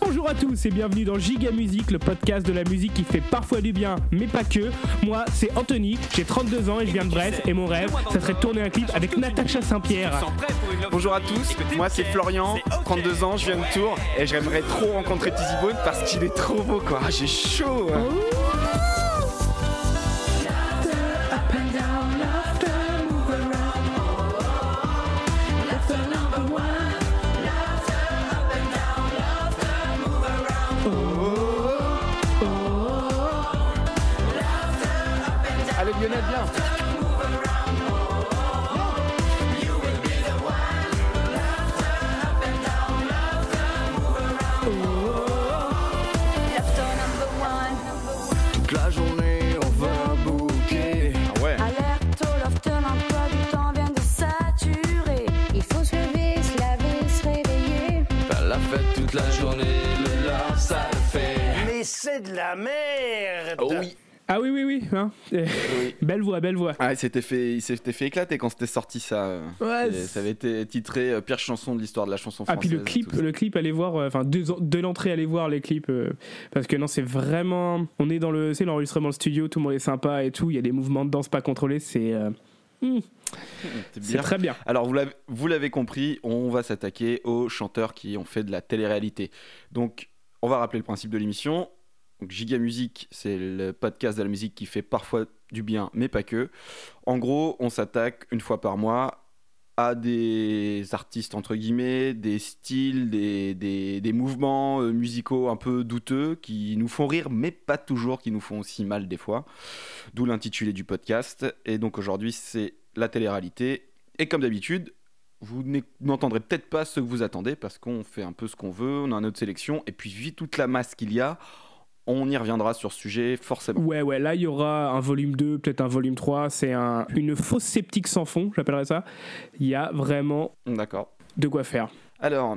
Bonjour à tous et bienvenue dans Giga Musique, le podcast de la musique qui fait parfois du bien, mais pas que. Moi, c'est Anthony, j'ai 32 ans et je viens de Brest et mon rêve, ça serait de tourner un clip avec Natacha Saint-Pierre. Bonjour à tous, moi c'est Florian, 32 ans, je viens de Tours et j'aimerais trop rencontrer Tizzy Bone parce qu'il est trop beau quoi. J'ai chaud. hein. C'est de la merde Oh oui. Ah oui, oui, oui. hein. Oui. Belle voix, belle voix. Ah, il s'était fait, il s'était fait éclater quand c'était sorti ça. Ouais, Et ça avait été titré euh, pire chanson de l'histoire de la chanson Ah française. puis le clip, le clip, allez voir, euh, enfin de, de l'entrée, allez voir les clips euh, parce que non, c'est vraiment, on est dans le, c'est l'enregistrement le studio, tout le monde est sympa et tout, il y a des mouvements de danse pas contrôlés, c'est, euh, hmm, C'est très bien. Alors vous l'avez, vous l'avez compris, on va s'attaquer aux chanteurs qui ont fait de la télé-réalité. Donc on va rappeler le principe de l'émission. Donc, Giga Musique, c'est le podcast de la musique qui fait parfois du bien, mais pas que. En gros, on s'attaque une fois par mois à des artistes, entre guillemets, des styles, des, des- des mouvements euh, musicaux un peu douteux qui nous font rire, mais pas toujours, qui nous font aussi mal des fois. D'où l'intitulé du podcast. Et donc aujourd'hui, c'est la télé-réalité. Et comme d'habitude, vous n'entendrez peut-être pas ce que vous attendez parce qu'on fait un peu ce qu'on veut, on a notre sélection. Et puis, vu toute la masse qu'il y a, on y reviendra sur ce sujet forcément. Ouais, ouais, là il y aura un volume 2, peut-être un volume 3, c'est un, une fausse sceptique sans fond, j'appellerais ça. Il y a vraiment D'accord. de quoi faire. Alors,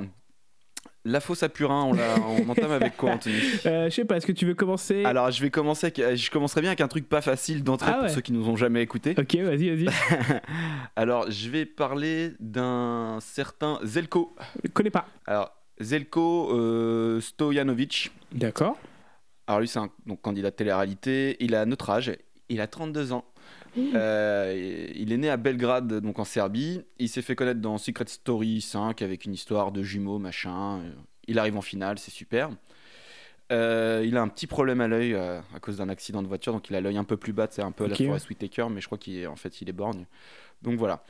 la fosse à purin, on, la- on entame avec quoi, Anthony? Euh, je sais pas, est-ce que tu veux commencer? Alors, je vais commencer. avec- je commencerai bien avec un truc pas facile d'entrée Ah pour ouais. ceux qui nous ont jamais écoutés. Ok, vas-y, vas-y. Alors, je vais parler d'un certain Zelko. Je connais pas. Alors, Zelko euh, Stojanovic. D'accord. Alors lui, c'est un donc, candidat de télé-réalité. Il a notre âge. Il a 32 ans. Euh, il est né à Belgrade, donc en Serbie. Il s'est fait connaître dans Secret Story 5 avec une histoire de jumeaux, machin. Euh, Il arrive en finale, c'est super. Euh, il a un petit problème à l'œil euh, à cause d'un accident de voiture, donc il a l'œil un peu plus bas, c'est un peu Ok. la Forest Whitaker, mais je crois qu'il est, en fait il est borgne. Donc voilà.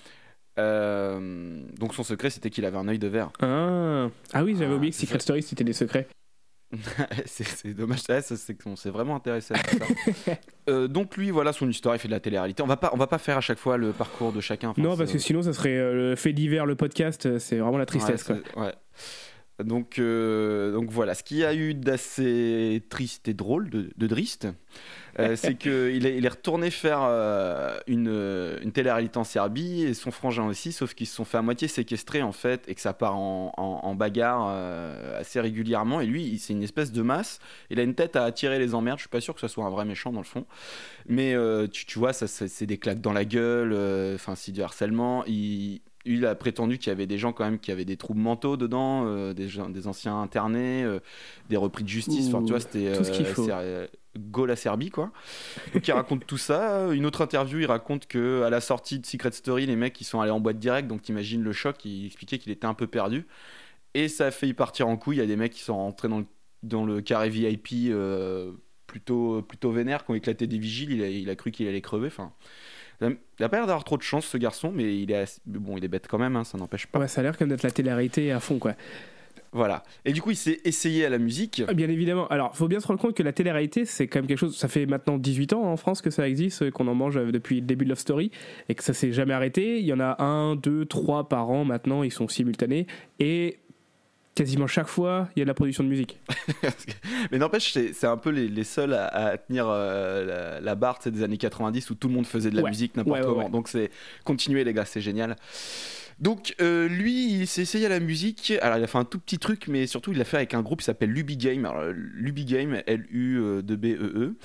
Donc son secret c'était qu'il avait un œil de verre. Ah, ah oui, j'avais Ah, oublié que Secret. Story c'était des secrets. c'est dommage, c'est qu'on s'est vraiment intéressé à tout ça. Euh, donc lui, voilà son histoire, il fait de la télé-réalité. On va pas, on va pas faire à chaque fois le parcours de chacun. Enfin, non, parce que sinon ça serait euh, le fait divers, le podcast, euh, c'est vraiment la tristesse. Ouais, quoi. ouais. Donc, euh, donc voilà, ce qu'il y a eu d'assez triste et drôle de, de Drist, euh, c'est qu'il est, il est retourné faire euh, une, une télé-réalité en Serbie et son frangin aussi, sauf qu'ils se sont fait à moitié séquestrer en fait et que ça part en, en- en bagarre euh, assez régulièrement. Et lui, c'est une espèce de masse. Il a une tête à attirer les emmerdes. Je suis pas sûr que ce soit un vrai méchant dans le fond, mais euh, tu, tu vois, ça, c'est des claques dans la gueule, euh, enfin, c'est du harcèlement. Il, il a prétendu qu'il y avait des gens quand même qui avaient des troubles mentaux dedans, euh, des, gens- des anciens internés, euh, des repris de justice. Enfin, tu vois, c'était tout ce qu'il faut. Go la Serbie, quoi. Donc il raconte tout ça. Une autre interview, il raconte que à la sortie de Secret Story, les mecs ils sont allés en boîte direct, donc t'imagines le choc. Il expliquait qu'il était un peu perdu et ça a failli partir en couille. Il y a des mecs qui sont rentrés dans le, dans le carré VIP euh, plutôt plutôt vénère, qui ont éclaté des vigiles. Il a, cru qu'il allait crever. Enfin, il a pas l'air d'avoir trop de chance ce garçon, mais il est assez- bon, il est bête quand même. hein, ça n'empêche pas. Ouais, ça a l'air comme d'être la télé-réalité à fond, quoi. Voilà. Et du coup, il s'est essayé à la musique. Ah, Bien évidemment. Alors, faut bien se rendre compte que la télé-réalité, c'est quand même quelque chose. Ça fait maintenant 18 ans en France que ça existe, euh, qu'on en mange euh, depuis le début de Love Story, et que ça s'est jamais arrêté. Il y en a un, deux, trois par an maintenant, ils sont simultanés. Et quasiment chaque fois, il y a de la production de musique. Mais n'empêche, c'est un peu les, les seuls à, à tenir euh, la, la barre des années 90 où tout le monde faisait de la Ouais. musique n'importe Ouais, ouais, comment. Donc c'est continuez les gars, c'est génial. Donc euh, lui, il s'est essayé à la musique. Alors il a fait un tout petit truc, mais surtout il l'a fait avec un groupe qui s'appelle Luby Game. Alors Luby Game, L-U-B-E-E.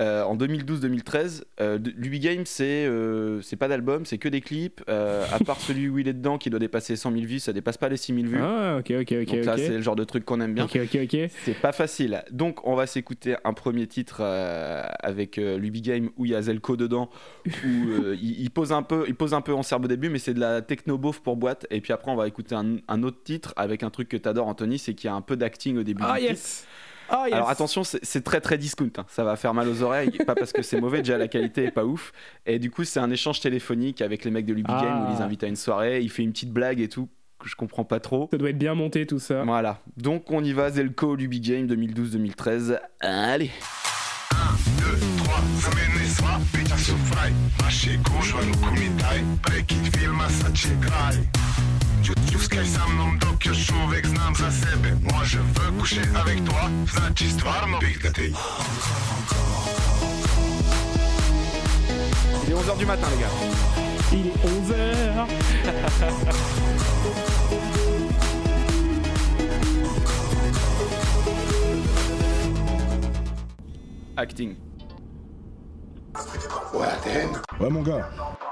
Euh, en 2012-2013, euh, Luby Game, c'est euh, c'est pas d'album, c'est que des clips. Euh, à part celui où il est dedans, qui doit dépasser 100 000 vues, ça dépasse pas les 6 000 vues. Ah, ok, ok, ok. Donc là, c'est le genre de truc qu'on aime bien. Ok, ok, ok. C'est pas facile. Donc, on va s'écouter un premier titre avec Luby Game où il y a Zelko dedans, où il, il pose un peu, il pose un peu en serbe au début, mais c'est de la techno beauf pour boîte. Et puis après, on va écouter un, un autre titre avec un truc que t'adores, Anthony, c'est qu'il y a un peu d'acting au début. Ah, du yes! Ah, yes! Alors attention, c'est très très discount. hein. Ça va faire mal aux oreilles, pas parce que c'est mauvais, déjà la qualité est pas ouf. Et du coup, c'est un échange téléphonique avec les mecs de Luby Ah. Game où il les invite à une soirée. Il fait une petite blague et tout que je comprends pas trop. Ça doit être bien monté tout ça. Voilà. Donc on y va, Zelko Luby Game 2012-2013. Allez. 2, 3, zameni sva pića su fraj Naši gužvan u kumitaj Prekid filma sad će kraj Ću- Ćuskaj sa mnom dok još uvek znam za sebe Može vrkuše avec toi Znači stvarno bih da te Il est 11h du matin, les gars. Il est 11h! Acting. Ouais, TN, Ouais mon gars,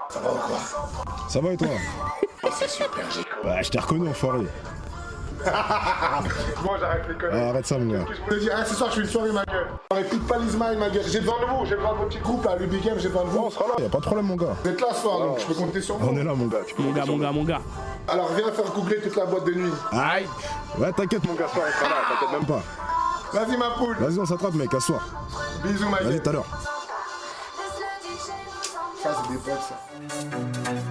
ça va ou quoi ça va et toi C'est super, j'ai Bah je t'ai reconnu enfoiré. Bon, j'arrête les conneries. Ah, arrête ça mon gars. Je voulais dire, ah, ce soir je fais une soirée ma gueule. Réplique pas l'Ismaël ma gueule. J'ai besoin de vous, j'ai besoin de vos petits groupes là, le Big Game, j'ai besoin de vous. On sera là, y'a pas de problème mon gars. Vous êtes là ce soir donc je peux compter sur vous. On est là mon gars. tu peux Mon compter gars, mon gars, mon gars. Alors viens faire googler toute la boîte de nuit. Aïe Ouais t'inquiète mon gars, ce soir on sera là, t'inquiète même pas. Vas-y ma poule. Vas-y on s'attrape mec, à soir. Bisous ma Vas-y gueule. tout à l'heure. Ça c'est des potes ça.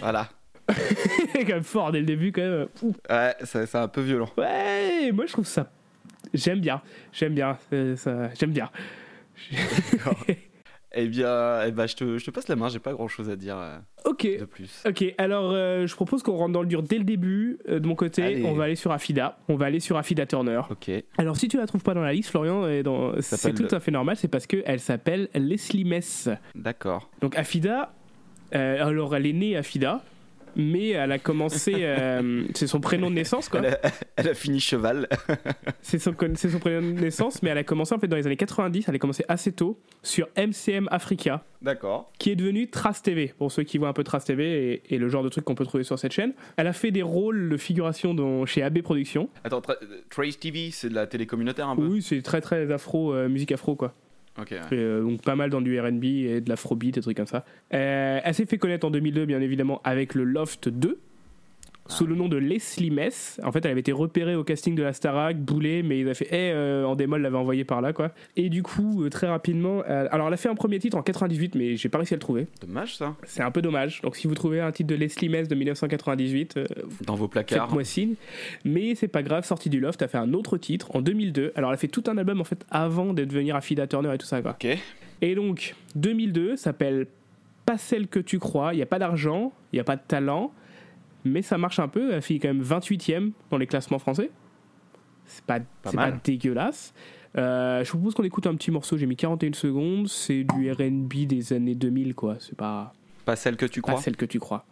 Voilà. C'est quand même fort dès le début, quand même. Ouh. Ouais, ça- c'est un peu violent. Ouais, moi je trouve ça. J'aime bien, j'aime bien, ça... j'aime bien. Eh bien, eh ben, je, te, je te passe la main, j'ai pas grand chose à dire euh, Ok, de plus. ok, alors euh, je propose qu'on rentre dans le dur dès le début. Euh, de mon côté, Allez. on va aller sur Afida, on va aller sur Afida Turner. Ok. Alors si tu la trouves pas dans la liste, Florian, dans- c'est tout à fait normal, c'est parce qu'elle s'appelle Leslie Mess. D'accord. Donc Afida, euh, alors elle est née Afida, mais elle a commencé, euh, c'est son prénom de naissance quoi. Elle a, elle a fini cheval. C'est son, prénom de naissance, mais elle a commencé en fait dans les années 90, elle a commencé assez tôt sur MCM Africa, D'accord. qui est devenu Trace TV, pour ceux qui voient un peu Trace TV et, et le genre de truc qu'on peut trouver sur cette chaîne. Elle a fait des rôles de figuration dans, chez AB Productions. Attends, Tra- Trace TV, c'est de la télé communautaire un peu? Oui, c'est très très afro, euh, musique afro quoi. Euh, donc pas mal dans du R&B et de l'afrobeat, des trucs comme ça. Euh, elle s'est fait connaître en 2002, bien évidemment, avec le Loft 2, sous le nom de Leslie Mess. En fait, elle avait été repérée au casting de la Starac, boulée, mais ils avaient fait Eh, euh, en démol, l'avait envoyée par là, quoi. Et du coup, euh, très rapidement, euh, alors elle a fait un premier titre en 98, mais j'ai pas réussi à le trouver. Dommage ça. C'est un peu dommage. Donc si vous trouvez un titre de Leslie Mess de 1998, euh, Dans vos placards. Faites-moi signe. Mais c'est pas grave, sortie du Loft, a fait un autre titre en 2002. Alors elle a fait tout un album en fait avant d'être devenir Affida Turner et tout ça quoi. Ok. Et donc 2002 s'appelle Pas celle que tu crois. Il n'y a pas d'argent, il n'y a pas de talent, mais ça marche un peu. Elle fait quand même 28e dans les classements français. C'est pas, pas dégueulasse. Euh, je vous propose qu'on écoute un petit morceau. J'ai mis 41 secondes. C'est du R&B des années 2000 quoi. C'est pas, Pas celle que tu pas crois? celle que tu crois.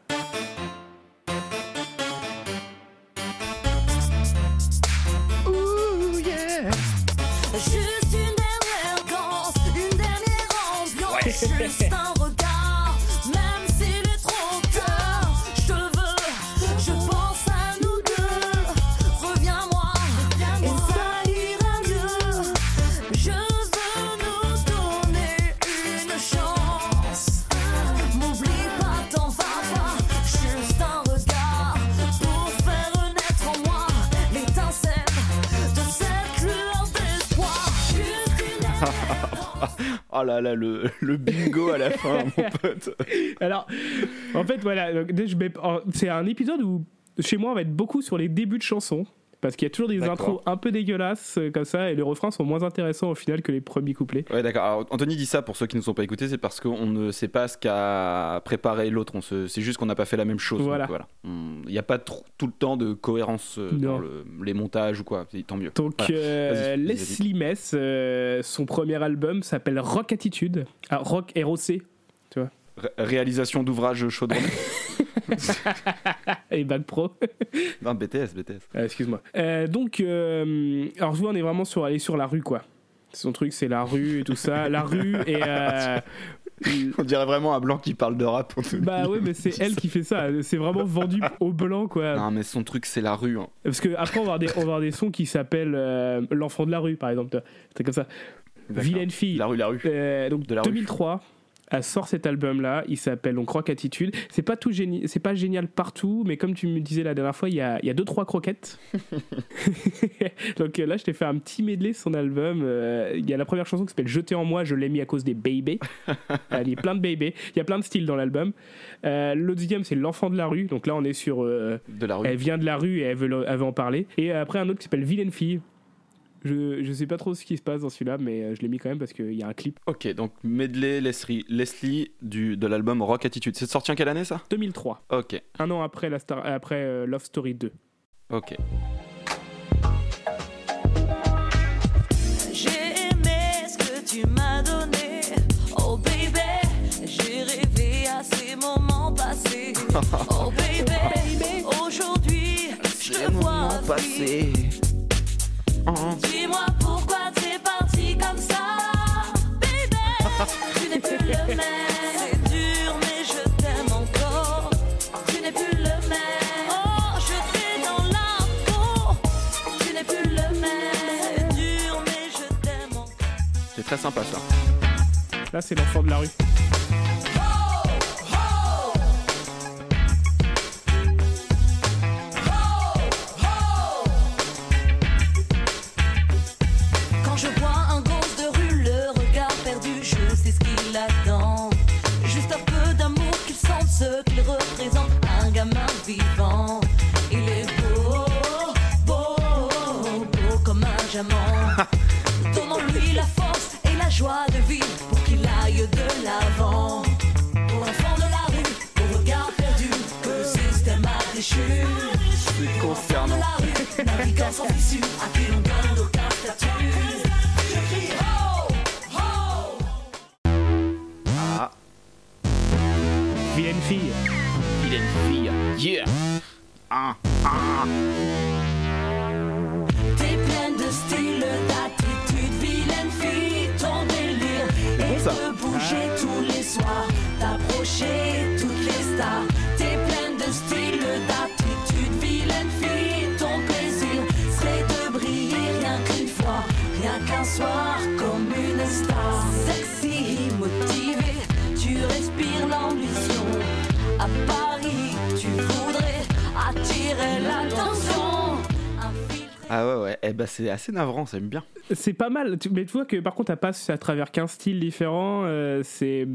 Oh là là, le, le bingo à la fin, mon pote. Alors, en fait, voilà, c'est un épisode où chez moi on va être beaucoup sur les débuts de chansons. Parce qu'il y a toujours des intros un peu dégueulasses euh, comme ça et les refrains sont moins intéressants au final que les premiers couplets. Ouais, d'accord. Anthony dit ça pour ceux qui ne sont pas écoutés, c'est parce qu'on ne sait pas ce qu'a préparé l'autre. On se... C'est juste qu'on n'a pas fait la même chose. Voilà. Il n'y a pas trop- tout le temps de cohérence euh, dans le- les montages ou quoi. Tant mieux. Donc Voilà. euh. Leslie Mess, euh, son premier album s'appelle Rock Attitude, ah, Rock ROC Ré- réalisation d'ouvrages chaudron. et Bac Pro. non, BTS, BTS. Euh, Excuse-moi. Euh, donc, euh, alors je vois, on est vraiment sur aller sur la rue, quoi. Son truc, c'est la rue et tout ça. La rue et. euh, On dirait vraiment un blanc qui parle de rap. Bah ouais, mais c'est elle qui fait ça. C'est vraiment vendu au blanc, quoi. Non, mais son truc, c'est la rue. hein. Parce que après, on va avoir des, on va avoir des sons qui s'appellent euh, L'enfant de la rue, par exemple. C'est comme ça. Vilaine fille. La rue, la rue. Euh, donc De la rue. 2003. Elle sort cet album-là, il s'appelle donc Rock Attitude. C'est pas tout génie, c'est pas génial partout, mais comme tu me disais la dernière fois, il y a, il y a deux trois croquettes. donc euh, là, je t'ai fait un petit medley de son album. Euh, Il y a la première chanson qui s'appelle Jeter en moi, je l'ai mis à cause des baby. il y a plein de baby, il y a plein de styles dans l'album. Euh, le deuxième, c'est L'enfant de la rue. Donc là, on est sur euh, De la rue. elle vient de la rue et elle veut, le- elle veut en parler. Et après, un autre qui s'appelle Vilaine fille. Je, je sais pas trop ce qui se passe dans celui-là, mais euh, je l'ai mis quand même parce qu'il y a un clip. Ok, donc medley Leslie, Leslie du, de l'album Rock Attitude. C'est sorti en quelle année ça? 2003, Ok, un an après, la star, après euh, Love Story 2. ok. J'ai aimé ce que tu m'as donné. Oh baby, j'ai rêvé à ces moments passés. Oh baby, aujourd'hui, je te vois passer. Dis-moi pourquoi t'es parti comme ça. Baby, tu n'es plus le même. C'est dur, mais je t'aime encore. Tu n'es plus le même. Oh, je t'ai dans la peau. Tu n'es plus le même. C'est dur, mais je t'aime encore. C'est très sympa ça. Là, c'est l'enfant de la rue. Vivant. Il est beau, beau, beau comme un diamant. Donnons-lui la force et la joie de vivre pour qu'il aille de l'avant. Pour l'enfant de la rue, au regard perdu, que le système a déchu. C'est concernant. la rue, sans issue, Yeah Ah, ah. T'es pleine de style, d'attitude, vilaine fille, ton délire bon, ça. de bouger tous les soirs, d'approcher toutes les stars. T'es pleine de style, d'attitude, vilaine fille, ton plaisir serait de briller rien qu'une fois, rien qu'un soir Ah ouais, ouais. Eh ben, c'est assez navrant, ça aime bien. C'est pas mal, mais tu vois que par contre, elle passe à travers 15 styles différents. euh, c'est.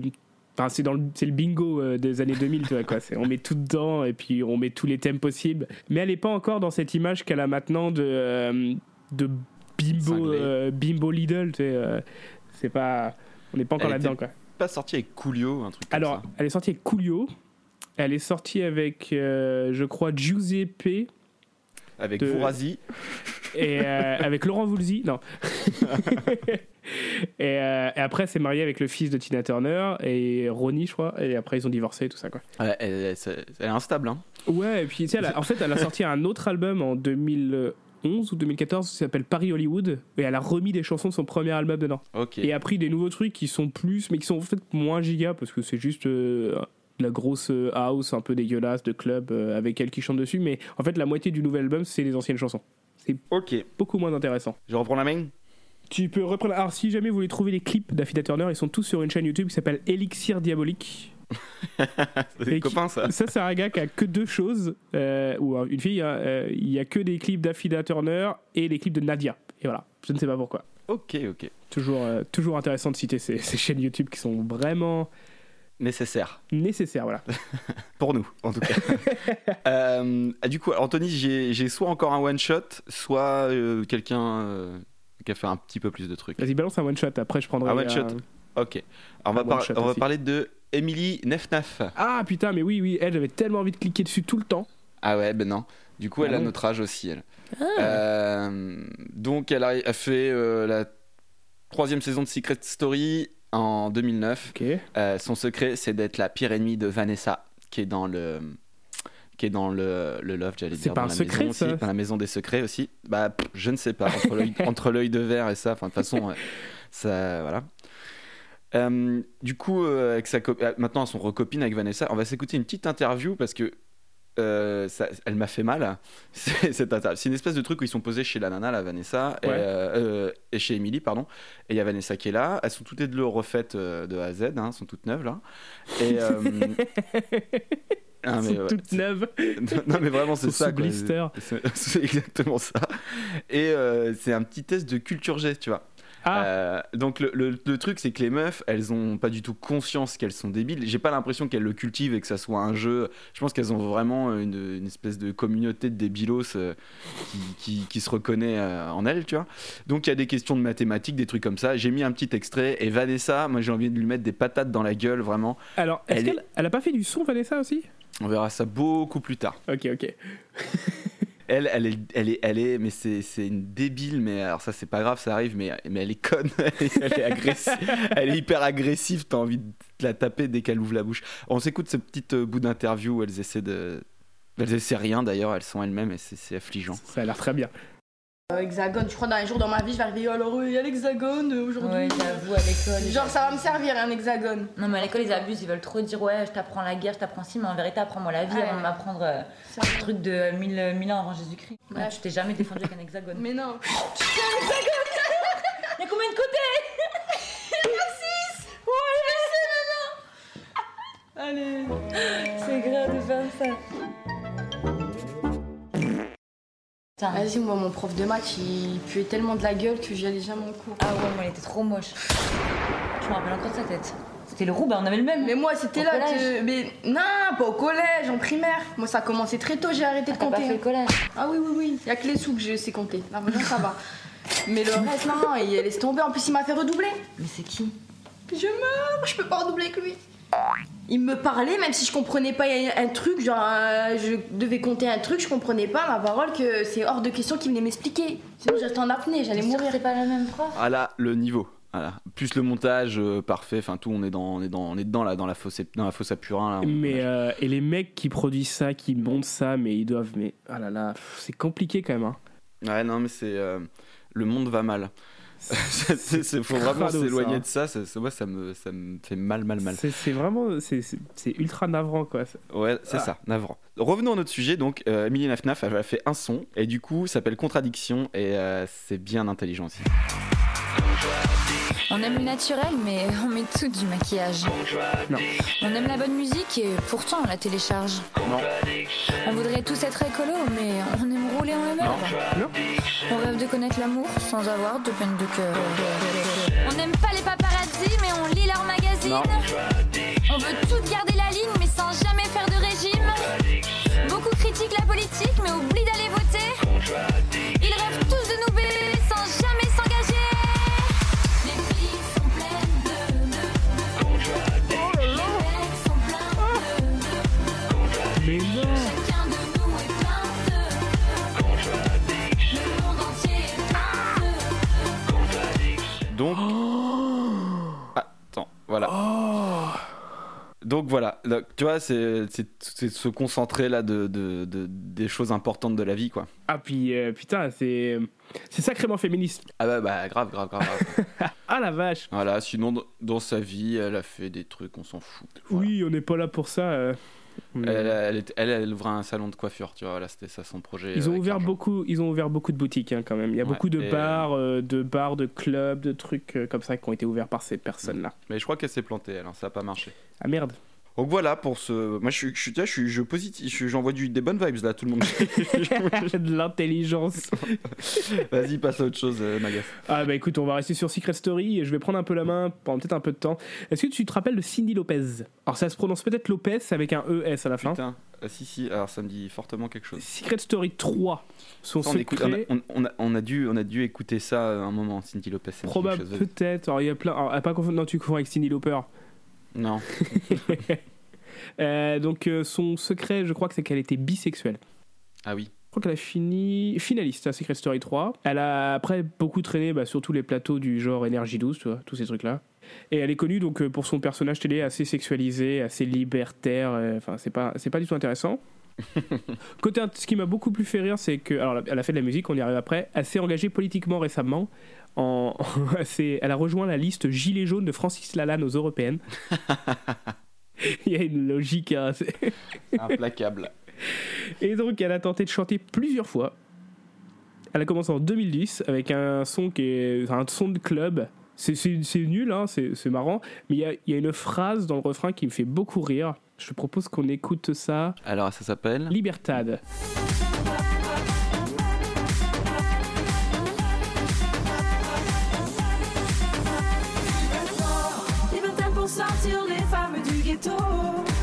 Enfin, c'est dans le, c'est le bingo euh, des années 2000, tu vois quoi. On met tout dedans et puis on met tous les thèmes possibles. Mais elle est pas encore dans cette image qu'elle a maintenant de euh, de bimbo bimbo Lidl. Tu sais, c'est pas, on n'est pas encore là-dedans quoi. Pas sorti avec Coolio, un truc comme Alors, ça. elle est sortie avec Coolio. Elle est sortie avec, je crois, Giuseppe Avec de- et euh, avec Laurent Voulzy. Non. et, euh, et après, c'est marié avec le fils de Tina Turner et Ronnie, je crois. Et après, ils ont divorcé, tout ça, quoi. Elle, elle- c'est- elle est instable, hein. Ouais, et puis, tu sais, en fait, elle a sorti un autre album en 2011 ou 2014 qui s'appelle Paris Hollywood. Et elle a remis des chansons de son premier album dedans. Ok. Et a pris des nouveaux trucs qui sont plus, mais qui sont en fait moins giga parce que c'est juste euh, la grosse euh, house un peu dégueulasse de club euh, avec elle qui chante dessus. Mais en fait, la moitié du nouvel album, c'est les anciennes chansons. Ok. Beaucoup moins intéressant. Je reprends la main. Tu peux reprendre. Alors, si jamais vous voulez trouver les clips d'Affida Turner, ils sont tous sur une chaîne YouTube qui s'appelle Elixir Diabolique. C'est des copains, ça. Ça, c'est un gars qui a que deux choses, euh, ou une fille. hein, euh, il y a que des clips d'Affida Turner et les clips de Nadia. Et voilà, je ne sais pas pourquoi. Ok, ok. Toujours, euh, toujours intéressant de citer ces, ces chaînes YouTube qui sont vraiment nécessaire. nécessaire, voilà. Pour nous, en tout cas. Euh, ah, du coup, Anthony, j'ai j'ai soit encore un one-shot, soit euh, quelqu'un euh, qui a fait un petit peu plus de trucs. Vas-y, balance un one shot. Après, je prendrai. Un one shot. un- Ok. Alors, on va, par- one-shot on va parler de Emily Nefnaf. Ah putain, mais oui, oui, elle, j'avais tellement envie de cliquer dessus tout le temps. Ah ouais, ben non. Du coup, elle Ah a non. notre âge aussi, elle. Euh, donc, elle a, a fait euh, la troisième saison de Secret Story en 2009. Ok. Euh, son secret, c'est d'être la pire ennemie de Vanessa, qui est dans le qui est dans le, le loft, j'allais C'est dire, pas dans un la secret, ça aussi, dans la maison des secrets aussi. Bah, pff, je ne sais pas, entre l'œil- de verre et ça, enfin, de toute façon, ça, voilà. Euh, du coup, euh, avec sa euh, maintenant, elles sont recopines avec Vanessa. On va s'écouter une petite interview parce que euh, ça- elle m'a fait mal. C'est cette interview. C'est une espèce de truc où ils sont posés chez la nana, la Vanessa, et, Ouais. euh, euh, et chez Emily, pardon. Et il y a Vanessa qui est là. Elles sont toutes les deux refaites de A à Z, hein, sont toutes neuves là. Et, euh, ah, mais sont ouais, toutes neuves. non mais vraiment c'est ça blister. C'est exactement ça. Et c'est un petit test de culture G, tu vois. Ah, Euh, donc le, le- le truc c'est que les meufs elles ont pas du tout conscience qu'elles sont débiles. J'ai pas l'impression qu'elles le cultivent et que ça soit un jeu. Je pense qu'elles ont vraiment une, une espèce de communauté de débilos euh, qui, qui- qui se reconnaît euh, en elles tu vois. Donc il y a des questions de mathématiques des trucs comme ça. J'ai mis un petit extrait. Et Vanessa moi j'ai envie de lui mettre des patates dans la gueule vraiment. Alors, est-ce elle qu'elle elle a pas fait du son, Vanessa aussi? On verra ça beaucoup plus tard. Ok, ok. Elle, elle est, elle est, elle est, mais c'est, une débile, mais alors ça c'est pas grave, ça arrive, mais, mais elle est conne, elle est, agressive, elle est hyper agressive, t'as envie de la taper dès qu'elle ouvre la bouche. On s'écoute ce petit euh, bout d'interview où elles essaient de, elles essaient rien d'ailleurs, elles sont elles-mêmes et c'est affligeant. Ça a l'air très bien. Euh, hexagone, je crois dans les jours dans ma vie, je vais arriver, alors euh, il y a l'hexagone euh, aujourd'hui. Ouais, j'avoue, à l'école. Genre ça va me servir un hexagone. Non, mais à l'école, ils abusent, ils veulent trop dire ouais, je t'apprends la guerre, je t'apprends ci, mais en vérité, apprends-moi la vie Ouais. avant de m'apprendre euh, un truc de 1000, 1000 ans avant Jésus-Christ. Ouais. Ouais, tu t'es jamais défendu avec un hexagone. Mais non. Il y a combien de côtés Allez. C'est grave de faire ça. Vas-y, moi mon prof de maths, il puait tellement de la gueule que j'y allais jamais en cours. Ah ouais, moi, elle était trop moche. Je me rappelle encore de sa tête. C'était le roux, bah on avait le même. Mais moi c'était là que. Mais non, pas au collège, en primaire. Moi ça a commencé très tôt, j'ai arrêté de T'as pas compter. fait le collège. Ah oui, oui, oui. Il y a que les sous que je sais compter. Là, maintenant ça va. Mais le reste, non, non, il laisse tomber. En plus, il m'a fait redoubler. Mais c'est qui? Je meurs, je peux pas redoubler avec lui. Il me parlait, même si je comprenais pas un truc, genre euh, je devais compter un truc, je comprenais pas ma parole que c'est hors de question qu'il venait m'expliquer. Sinon, j'étais en apnée, j'allais mourir. C'est pas la même prof Ah là, le niveau. Voilà. Plus le montage euh, parfait, enfin tout, on est dans, on est dans, on est dedans là, dans la fosse, dans la fosse à Purin là. Mais euh, et les mecs qui produisent ça, qui montent ça, mais ils doivent. Mais ah là là, pff, c'est compliqué quand même. Hein. Ouais, non, mais c'est. euh, le monde va mal. C'est- faut vraiment s'éloigner de ça. ça, ça- moi, ça me, ça me fait mal, mal, mal. C'est vraiment, c'est- ultra navrant quoi. Ouais, c'est Ah. ça, navrant. Revenons à notre sujet. Donc, euh, Emily Nafnaf, elle a fait un son et du coup, ça s'appelle Contradiction et euh, c'est bien intelligent aussi. On aime le naturel, mais on met tout du maquillage. Non. On aime la bonne musique et pourtant on la télécharge. Non. On voudrait tous être écolo, mais on aime rouler en MR. Non. On rêve de connaître l'amour sans avoir de peine de cœur. On n'aime pas les paparazzi, mais on lit leurs magazines. Non. On veut toutes garder la ligne, mais sans jamais faire de régime. Beaucoup critiquent la politique, mais oublient d'aller Donc tu vois, c'est, se concentrer là de, de, de- des choses importantes de la vie, quoi. Ah puis euh, putain, c'est sacrément féministe. Ah bah, bah grave, grave, grave. grave. Ah la vache. voilà, sinon, dans- sa vie, elle a fait des trucs, on s'en fout. Voilà. Oui, on n'est pas là pour ça. euh. Elle, elle, elle, elle ouvrait un salon de coiffure, tu vois, voilà, c'était ça son projet. Ils ont ouvert beaucoup, ils ont ouvert beaucoup de boutiques hein, quand même. Il y a Ouais, beaucoup de bars, euh, de bars, de clubs, de trucs euh, comme ça qui ont été ouverts par ces personnes-là. Mais je crois qu'elle s'est plantée, elle, hein, ça a pas marché. Ah merde. Donc voilà pour ce. Moi, je suis, je suis, je suis, je positif, je- j'envoie du, des bonnes vibes là, tout le monde. de l'intelligence. Vas-y, passe à autre chose, euh, Magas. Ah bah écoute, on va rester sur Secret Story et je vais prendre un peu la main pendant peut-être un peu de temps. Est-ce que tu te rappelles de Cindy Lopez? Alors ça se prononce peut-être Lopez avec un ES à la fin. Putain, ah, si, si, alors ça me dit fortement quelque chose. Secret Story 3, son Ça, on, écoute- on, a, secret, on- on a- on a dû, on a dû écouter ça à un moment, Cindy Lopez. probable peut-être. Alors il y a plein. Alors, pas confondre, non tu confonds avec Cindy Lauper. Non. Euh, donc euh, son secret, je crois que c'est qu'elle était bisexuelle. Ah oui. Je crois qu'elle a fini finaliste à Secret Story 3. Elle a après beaucoup traîné bah, sur tous les plateaux du genre Énergie 12, tu vois, tous ces trucs-là. Et elle est connue donc euh, pour son personnage télé assez sexualisé, assez libertaire. euh, Enfin, c'est pas, c'est pas du tout intéressant. Côté, ce qui m'a beaucoup plus fait rire, c'est que, alors, elle a fait de la musique, on y arrive après. Elle s'est engagée politiquement récemment. En, elle a rejoint la liste Gilets jaunes de Francis Lalanne aux européennes. Il y a une logique. hein, c'est- Implacable. et donc, elle a tenté de chanter plusieurs fois. Elle a commencé en 2010 avec un son qui est un son de club. C'est, nul, hein, c'est, marrant, mais il y a, il y a une phrase dans le refrain qui me fait beaucoup rire. Je propose qu'on écoute ça. Alors, ça s'appelle Libertad.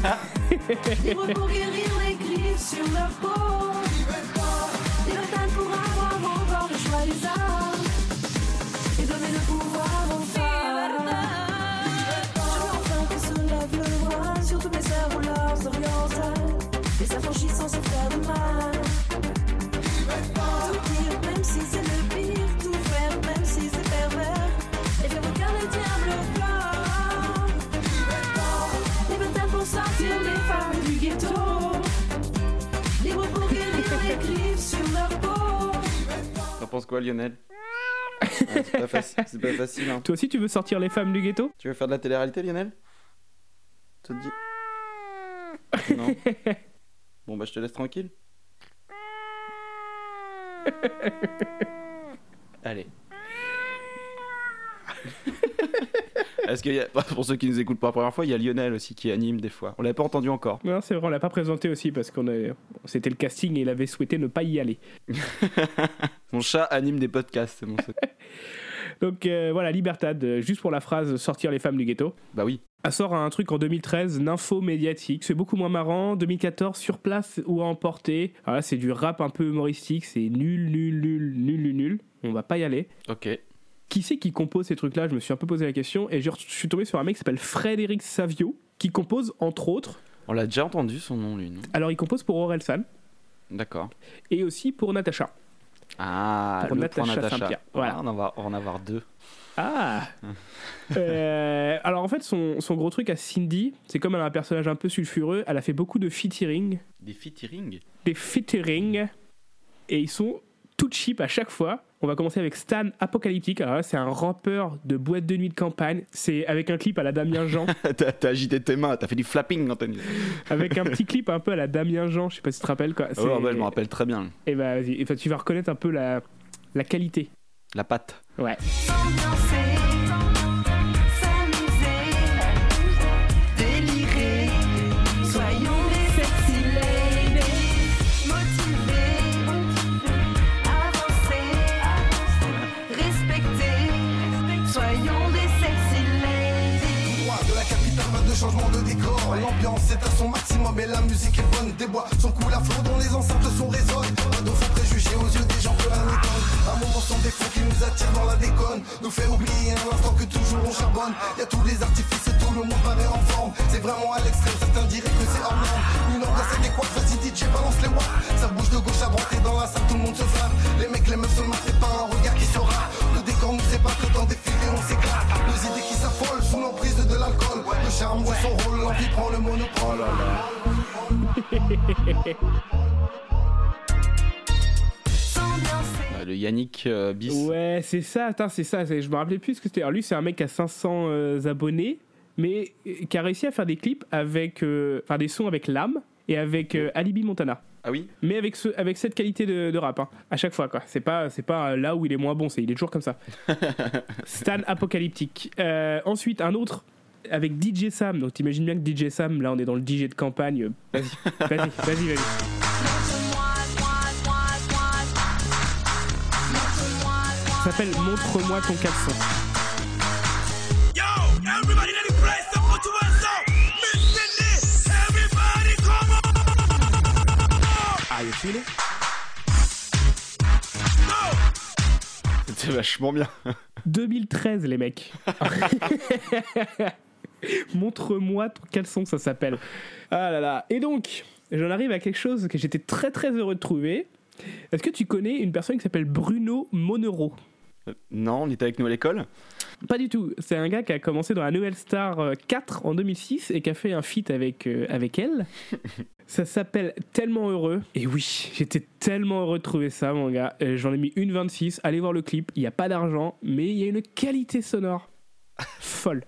Libre pour guérir les griffes sur leur peau. Sortir les femmes du ghetto. Libre pour guérir les griffes sur leur peau. T'en penses quoi, Lionel? Ouais, C'est pas, faci- c'est pas facile. Hein. Toi aussi, tu veux sortir les femmes du ghetto? Tu veux faire de la télé-réalité, Lionel? Ça te dit? Non Bon, bah, je te laisse tranquille. Allez. Est-ce qu'il y a... Pour ceux qui nous écoutent pour la première fois, il y a Lionel aussi qui anime des fois. On l'avait pas entendu encore. Non, c'est vrai, on l'a pas présenté aussi parce qu'on a... c'était le casting et il avait souhaité ne pas y aller. Mon chat anime des podcasts, c'est mon secret. Donc euh, voilà, Libertad, euh, juste pour la phrase sortir les femmes du ghetto. Bah oui. Elle sort un truc en 2013, Nympho médiatique. C'est beaucoup moins marrant. 2014, sur place ou à emporter. Alors là, c'est du rap un peu humoristique. C'est nul, nul, nul, nul, nul, nul. On va pas y aller. Ok. Qui c'est qui compose ces trucs-là? Je me suis un peu posé la question. Et je suis tombé sur un mec qui s'appelle Frédéric Savio, qui compose entre autres. On l'a déjà entendu son nom, lui, non? Alors, il compose pour Orelsan D'accord. et aussi pour Natacha. Ah, Pour le Natacha point Natacha. Voilà. Ah, on, en va, on va en avoir deux. Ah Euh, Alors en fait, son, son gros truc à Cindy, c'est comme elle a un personnage un peu sulfureux, elle a fait beaucoup de featuring, Des featuring? Des featuring, et ils sont tout cheap à chaque fois. On va commencer avec Stan Apocalyptique. Alors là, c'est un rappeur de boîte de nuit de campagne. C'est avec un clip à la Damien Jean, T'as t'as agité tes mains, t'as fait du flapping, Anthony. avec un petit clip un peu à la Damien Jean. Je sais pas si tu te rappelles quoi. Oh, bah, je me rappelle très bien. Et bah vas-y, Et, tu vas reconnaître un peu la, la qualité. La patte. Ouais. L'ambiance est à son maximum et la musique est bonne. Des bois sont cool à flot dont les enceintes sont résonnent. De faux préjugés aux yeux des gens que rien n'étonne. Un moment sans défaut qui nous attire dans la déconne. Nous fait oublier un instant que toujours on charbonne. Y a tous les artifices et tout le monde paraît en forme. C'est vraiment à l'extrême, certains diraient que c'est hors norme. Une ambiance adéquate, vas-y DJ, balance les watts. Ça bouge de gauche à droite et dans la salle tout le monde se flatte. Les mecs, les meufs se marquent, c'est pas un regard qui saura. Le décor nous épate, le temps défilé, on s'éclate. Nos idées qui s'affolent sous l'emprise de l'alcool. Le charme joue son rôle, l'envie prend le monopole. Euh, le Yannick euh, bis. Ouais, c'est ça, attends, c'est ça. Je me rappelais plus ce que c'était. Alors lui, c'est un mec a 500 euh, abonnés, mais euh, qui a réussi à faire des clips avec, euh, enfin des sons avec l'âme et avec euh, Alibi Montana. Ah oui Mais avec, ce, avec cette qualité de, de rap, hein, à chaque fois, quoi. C'est pas, c'est pas là où il est moins bon, c'est il est toujours comme ça. Stan Apocalyptique. Euh, ensuite, un autre avec DJ Sam. Donc t'imagines bien que DJ Sam, là on est dans le DJ de campagne. Vas-y, vas-y, vas-y, vas-y. Ça s'appelle Montre-moi ton caleçon. Ah, you feel it? C'était vachement bien. 2013, les mecs. Montre-moi ton caleçon, ça s'appelle. Ah là là. Et donc, j'en arrive à quelque chose que j'étais très très heureux de trouver. Est-ce que tu connais une personne qui s'appelle Bruno Monero? Euh, Non, on était avec nous à l'école. Pas du tout. C'est un gars qui a commencé dans la Nouvelle Star euh, 4 en 2006 et qui a fait un feat avec, euh, avec elle. ça s'appelle Tellement Heureux. Et oui, j'étais tellement heureux de trouver ça, mon gars. Euh, J'en ai mis une 26. Allez voir le clip. Il n'y a pas d'argent, mais il y a une qualité sonore folle.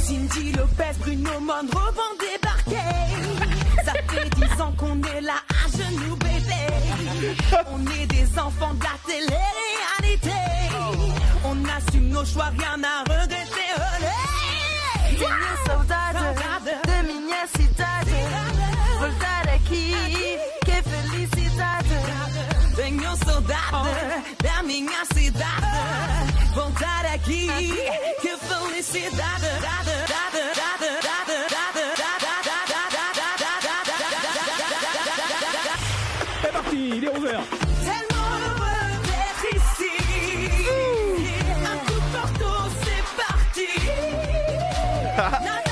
Cindy Lopez, Bruno Monroe vont débarquer. Ça fait dix ans qu'on est là à genoux, bébé. On est des enfants de la télé-réalité. On assume nos choix, rien à regretter. Olé! Minha saudade da minha cidade. Voltar aqui, que felicidade. Tenho saudade da minha cidade. Voltar aqui, que felicidade. C'est parti, il est 11h. Tellement heureux d'être ici. Un coup de porto, c'est parti. Nada facile,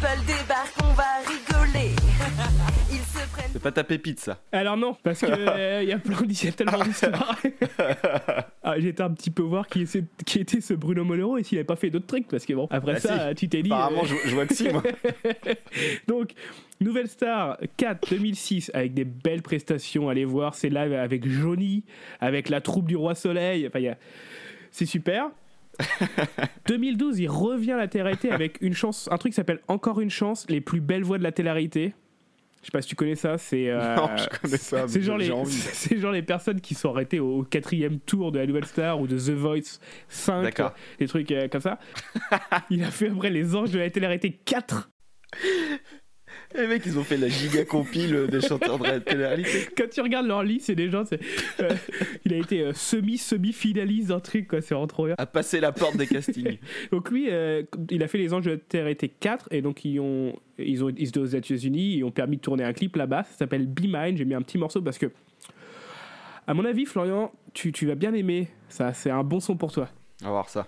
people débarquent, on va rigoler. Ils se prennent. C'est pas ta pépite, ça. Alors non, parce que euh, il y a plein y a tellement d'histoires. Ah, J'étais un petit peu voir qui, essaie- qui était ce Bruno Monero et s'il avait pas fait d'autres trucs parce que bon après Bah ça si. tu t'es dit. Apparemment, euh, je, je vois que si, moi. Donc Nouvelle Star 4 2006 avec des belles prestations. Allez voir, c'est live avec Johnny, avec la troupe du Roi Soleil. Enfin, c'est super. 2012, il revient à la télé-réalité avec une chance, un truc qui s'appelle Encore une chance, les plus belles voix de la télé-réalité. Je sais pas si tu connais ça, c'est euh, Non, je connais ça, genre les, c'est genre les personnes qui sont arrêtées au quatrième tour de la Nouvelle Star ou de The Voice 5, D'accord. des trucs euh, comme ça. il a fait après les Anges de la télé-réalité 4. Les mecs, ils ont fait la giga compile des chanteurs de la télé-réalité. Quand tu regardes leur liste, c'est des gens. euh, il a été euh, semi-semi-finaliste d'un truc, quoi. C'est vraiment trop bien. À passer la porte des castings. Donc lui, euh, il a fait les Anges de la télé-réalité 4 et donc ils ont, ils ont, ils étaient aux États-Unis et ont permis de tourner un clip là-bas. Ça s'appelle Be Mine. J'ai mis un petit morceau parce que, à mon avis, Florian, tu, tu vas bien aimer. Ça, c'est un bon son pour toi. On va voir ça.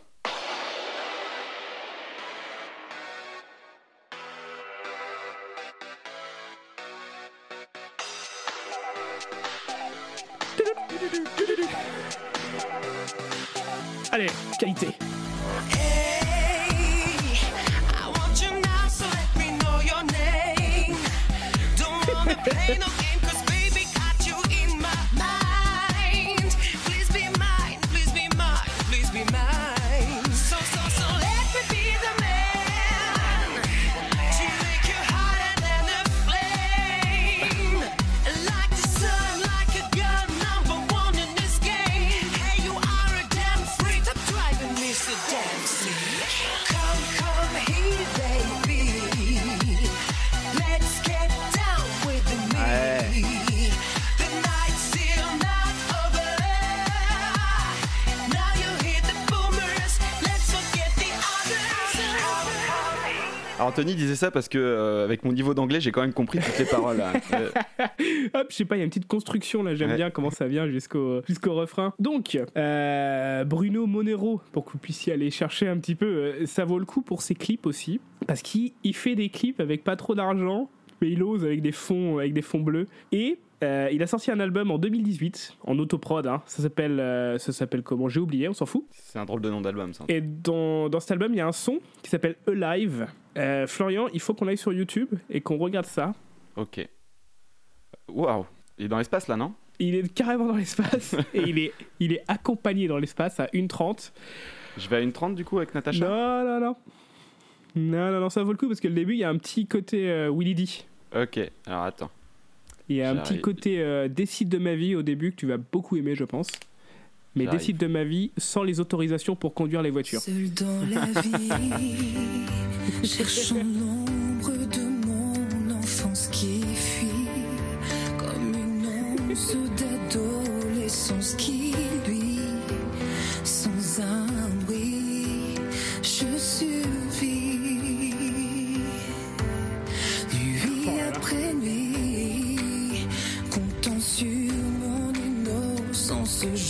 Disait ça parce que, euh, avec mon niveau d'anglais, j'ai quand même compris toutes les paroles. là. Euh, Hop, je sais pas, il y a une petite construction là, j'aime Ouais. bien comment ça vient jusqu'au jusqu'au refrain. Donc, euh, Bruno Monero, pour que vous puissiez aller chercher un petit peu, ça vaut le coup pour ses clips aussi, parce qu'il il fait des clips avec pas trop d'argent, mais il ose avec des fonds, avec des fonds bleus. Et Euh, il a sorti un album en 2018 en autoprod. Hein. Ça s'appelle, euh, ça s'appelle comment? J'ai oublié, on s'en fout. C'est un drôle de nom d'album, ça. Et dans, dans cet album, il y a un son qui s'appelle Alive. Euh, Florian, il faut qu'on aille sur YouTube et qu'on regarde ça. Ok. Waouh. Il est dans l'espace là, non? Il est carrément dans l'espace et il est, il est accompagné dans l'espace à 1,30. Je vais à une 30 du coup avec Natacha? Non, non, non. Non, non, non, ça vaut le coup parce que le début, il y a un petit côté euh, Willy D. Ok, alors attends. Il y a un petit côté euh, décide de ma vie au début que tu vas beaucoup aimer, je pense. Mais décide de ma vie sans les autorisations pour conduire les voitures. Seul dans la vie, cherchant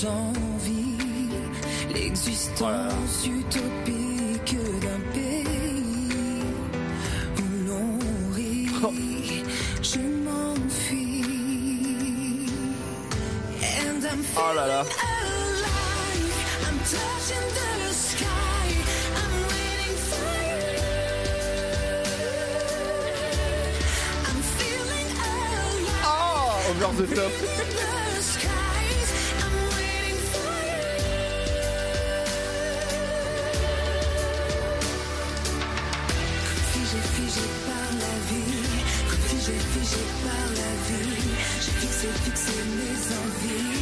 j'envie l'existence utopique d'un pays où l'on rit. Je m'enfuis. And I'm Oh là là. alive. I'm touching the sky. I'm waiting for you. I'm feeling alive. Oh, over the top. Fixé mes envies.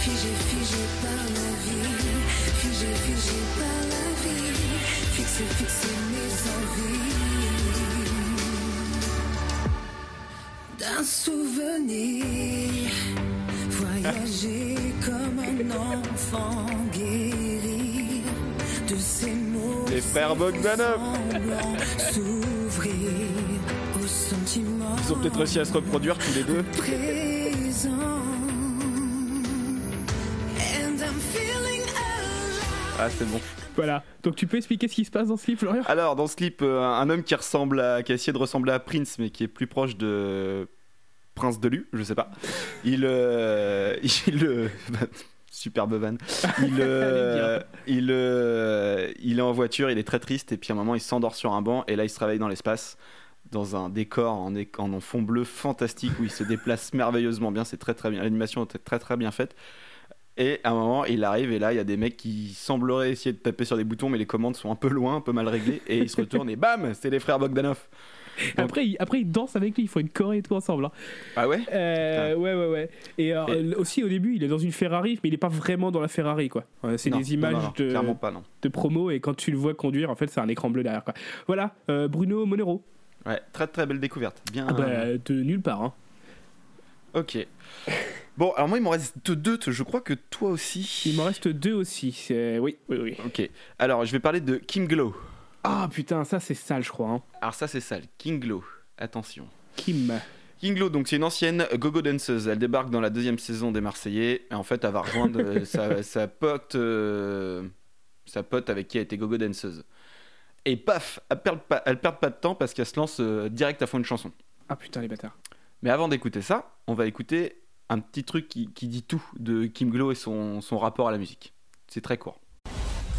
Figé, figé par la vie. Figé, figé par la vie. Fixé, fixé mes envies. D'un souvenir. Voyager comme un enfant guérir de ses mots. Les frères Bogdanov. S'ouvrir. Ils ont peut-être réussi à se reproduire tous les deux. Ah, c'est bon. Voilà. Donc tu peux expliquer ce qui se passe dans ce clip, Florian? Alors, dans ce clip, euh, un homme qui ressemble à, qui a essayé de ressembler à Prince, mais qui est plus proche de Prince de Lu, je sais pas. Il, euh, il, euh, superbe van. Il, euh, il, euh, il est en voiture, il est très triste, et puis à un moment, il s'endort sur un banc, et là, il se réveille dans l'espace, dans un décor en, fond bleu fantastique où il se déplace merveilleusement bien. C'est très très bien. L'animation est très très bien faite. Et à un moment, il arrive et là, il y a des mecs qui sembleraient essayer de taper sur des boutons, mais les commandes sont un peu loin, un peu mal réglées. Et il se retourne et bam, c'est les frères Bogdanov. Après, il, après, il danse avec lui, ils font une choré et tout ensemble. hein. Ah ouais? Euh, ouais, ouais, ouais. Et, euh, Et- aussi, au début, il est dans une Ferrari, mais il est pas vraiment dans la Ferrari, quoi. Ouais, c'est des images non, non, de, pas, de promo, et quand tu le vois conduire, en fait, c'est un écran bleu derrière, quoi. Voilà, euh, Bruno Monero. Ouais, très très belle découverte. Bien. Ah bah, de nulle part, hein. Ok. Bon, alors moi, il m'en reste deux. Je crois que toi aussi. Il m'en reste deux aussi. Oui, oui, oui. Ok. Alors, je vais parler de Kim Glow. Ah putain, ça c'est sale, je crois. hein. Alors, ça, c'est sale. King Glow. Attention. Kim. King Glow, donc c'est une ancienne gogo danseuse. Elle débarque dans la deuxième saison des Marseillais. Et en fait, elle va rejoindre euh, sa, sa pote, euh, sa pote avec qui elle était gogo danseuse. Et paf, elle perd pas, elle perd pas de temps parce qu'elle se lance euh, direct à fond une chanson. Ah putain, les bâtards. Mais avant d'écouter ça, on va écouter un petit truc qui, qui dit tout de Kim Glow et son, son rapport à la musique. C'est très court.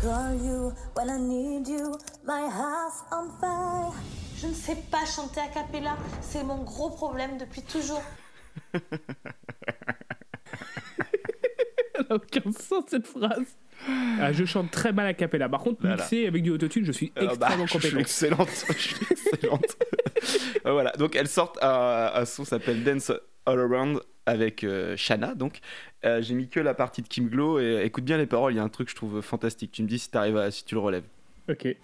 Call you when I need you, my on fire. Je ne sais pas chanter a cappella, c'est mon gros problème depuis toujours. Elle a aucun sens cette phrase. Ah, je chante très mal à cappella. Par contre, Voilà. mixé avec du autotune, je suis Euh, bah, extrêmement je suis compétent. excellente. je suis excellente. Euh, voilà, donc elle sort un, un son s'appelle Dance All Around avec euh, Shanna. Donc Euh, j'ai mis que la partie de Kim Glow et écoute bien les paroles. Il y a un truc que je trouve fantastique. Tu me dis si à, si tu le relèves. Ok.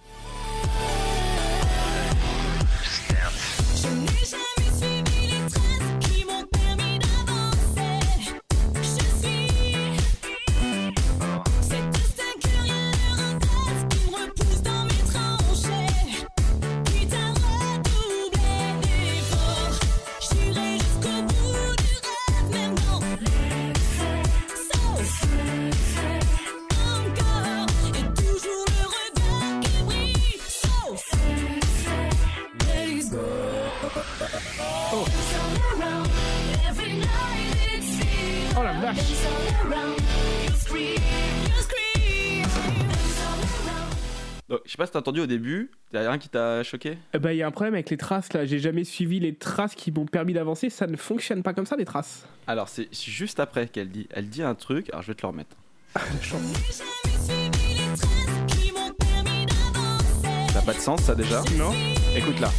Je sais pas si t'as entendu au début, y'a rien qui t'a choqué? Eh ben, il y a un problème avec les traces là. J'ai jamais suivi les traces qui m'ont permis d'avancer. Ça ne fonctionne pas comme ça, les traces. Alors, c'est juste après qu'elle dit. Elle dit un truc, alors je vais te le remettre. Ça n'a pas de sens, ça déjà? Non. Écoute là.